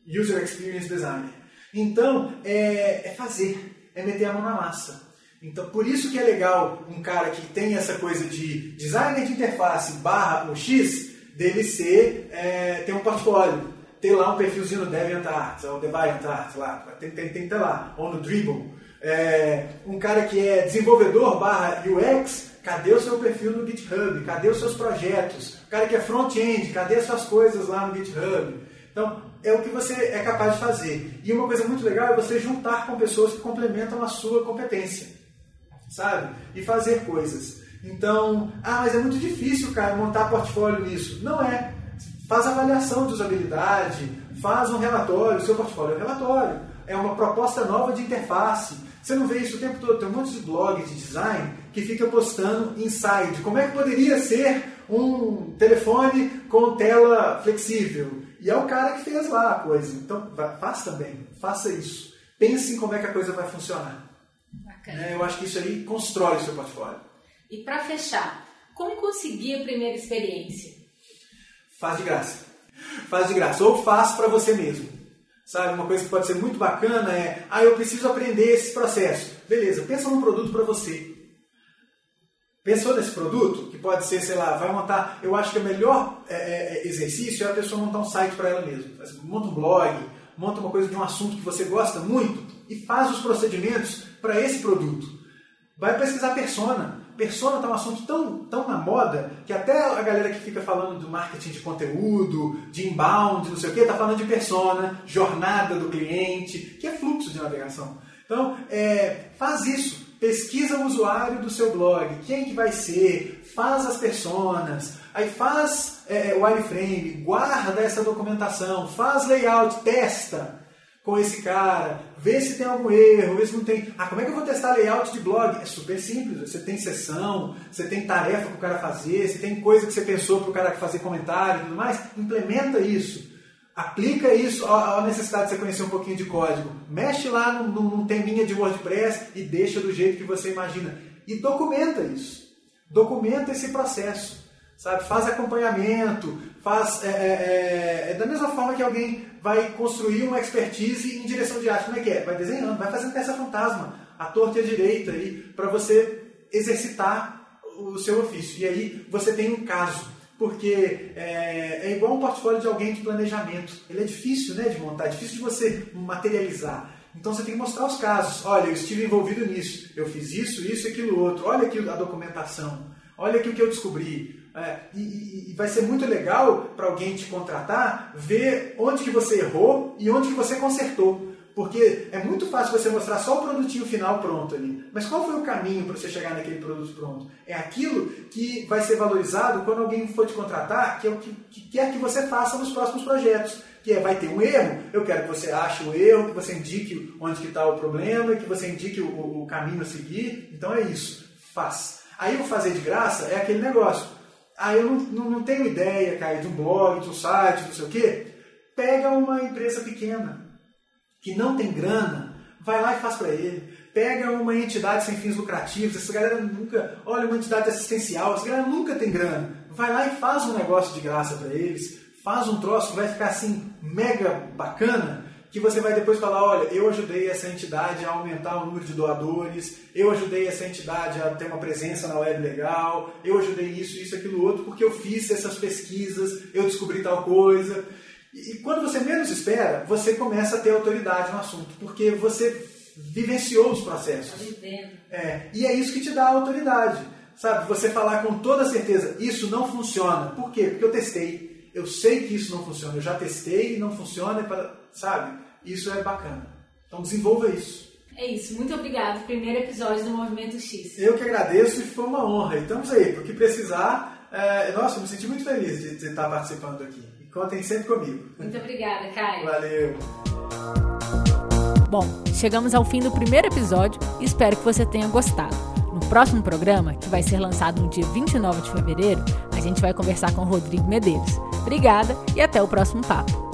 User Experience Designer. Então, é, é fazer, é meter a mão na massa. Então, por isso que é legal um cara que tem essa coisa de designer de interface barra o X, dele ser, é, ter um portfólio, ter lá um perfilzinho no DeviantArt, ou DeviantArt, lá, tem, tem, tem que ter lá, ou no Dribble. É, um cara que é desenvolvedor barra UX, cadê o seu perfil no GitHub? Cadê os seus projetos? O cara que é front-end, cadê as suas coisas lá no GitHub? Então, é o que você é capaz de fazer. E uma coisa muito legal é você juntar com pessoas que complementam a sua competência, sabe? E fazer coisas. Então, ah, mas é muito difícil, cara, montar portfólio nisso. Não é. Faz avaliação de usabilidade, faz um relatório, o seu portfólio é um relatório. É uma proposta nova de interface. Você não vê isso o tempo todo. Tem um monte de blogs de design que fica postando insight. Como é que poderia ser um telefone com tela flexível? E é o cara que fez lá a coisa. Então, faça também. Faça isso. Pense em como é que a coisa vai funcionar. Bacana. É, eu acho que isso aí constrói o seu portfólio. E para fechar, como conseguir a primeira experiência? Faz de graça. Faz de graça. Ou faz para você mesmo. Sabe, uma coisa que pode ser muito bacana é, ah, eu preciso aprender esse processo. Beleza, pensa num produto para você. Pensou nesse produto? Que pode ser, sei lá, vai montar. Eu acho que o melhor é, é, é, exercício é a pessoa montar um site para ela mesma. Monta um blog, monta uma coisa de um assunto que você gosta muito e faz os procedimentos para esse produto. Vai pesquisar persona. Persona está um assunto tão, tão na moda que até a galera que fica falando do marketing de conteúdo, de inbound, não sei o que, está falando de persona, jornada do cliente, que é fluxo de navegação. Então, é, faz isso pesquisa o usuário do seu blog, quem que vai ser, faz as personas, aí faz é, é, wireframe, guarda essa documentação, faz layout, testa. com esse cara, vê se tem algum erro, vê se não tem. Ah, como é que eu vou testar layout de blog? É super simples. Você tem sessão, você tem tarefa para o cara fazer, você tem coisa que você pensou para o cara fazer comentário e tudo mais. Implementa isso. Aplica isso à necessidade de você conhecer um pouquinho de código. Mexe lá num, num teminha de WordPress e deixa do jeito que você imagina. E documenta isso. Documenta esse processo sabe? Faz acompanhamento, faz é, é, é, é, da mesma forma que alguém vai construir uma expertise em direção de arte. Como é que é? Vai desenhando, vai fazendo peça fantasma, a torta e a direita, para você exercitar o seu ofício. E aí você tem um caso. Porque é, é igual um portfólio de alguém de planejamento. Ele é difícil né, de montar, é difícil de você materializar. Então você tem que mostrar os casos. Olha, eu estive envolvido nisso. Eu fiz isso, isso e aquilo outro. Olha aqui a documentação. Olha aqui o que eu descobri. É, e, e, vai ser muito legal para alguém te contratar ver onde que você errou e onde que você consertou. Porque é muito fácil você mostrar só o produtinho final pronto ali. Mas qual foi o caminho para você chegar naquele produto pronto? É aquilo que vai ser valorizado quando alguém for te contratar, que é o que, que quer que você faça nos próximos projetos. Que é, vai ter um erro, eu quero que você ache o erro, que você indique onde está o problema, que você indique o, o caminho a seguir. Então é isso, faz. Aí o fazer de graça é aquele negócio ah, eu não, não, não tenho ideia, cara, de um blog, de um site, não sei o quê. Pega uma empresa pequena, que não tem grana, vai lá e faz para ele. Pega uma entidade sem fins lucrativos, essa galera nunca, olha, uma entidade assistencial, essa galera nunca tem grana. Vai lá e faz um negócio de graça para eles, faz um troço que vai ficar assim, mega bacana, que você vai depois falar, olha, eu ajudei essa entidade a aumentar o número de doadores, eu ajudei essa entidade a ter uma presença na web legal, eu ajudei isso, isso, aquilo outro, porque eu fiz essas pesquisas, eu descobri tal coisa. E quando você menos espera, você começa a ter autoridade no assunto, porque você vivenciou os processos. Tá é, e é isso que te dá autoridade. Sabe, você falar com toda certeza, isso não funciona. Por quê? Porque eu testei. Eu sei que isso não funciona. Eu já testei e não funciona. Para sabe? Isso é bacana. Então desenvolva isso. É isso. Muito obrigado. Primeiro episódio do Movimento X. Eu que agradeço e foi uma honra. E estamos aí. Para o que precisar, é... nossa, eu me senti muito feliz de, de estar participando aqui. Contem sempre comigo. Muito obrigada, Caio. Valeu. Bom, chegamos ao fim do primeiro episódio e espero que você tenha gostado. No próximo programa, que vai ser lançado no dia 29 de fevereiro, a gente vai conversar com o Rodrigo Medeiros. Obrigada e até o próximo papo.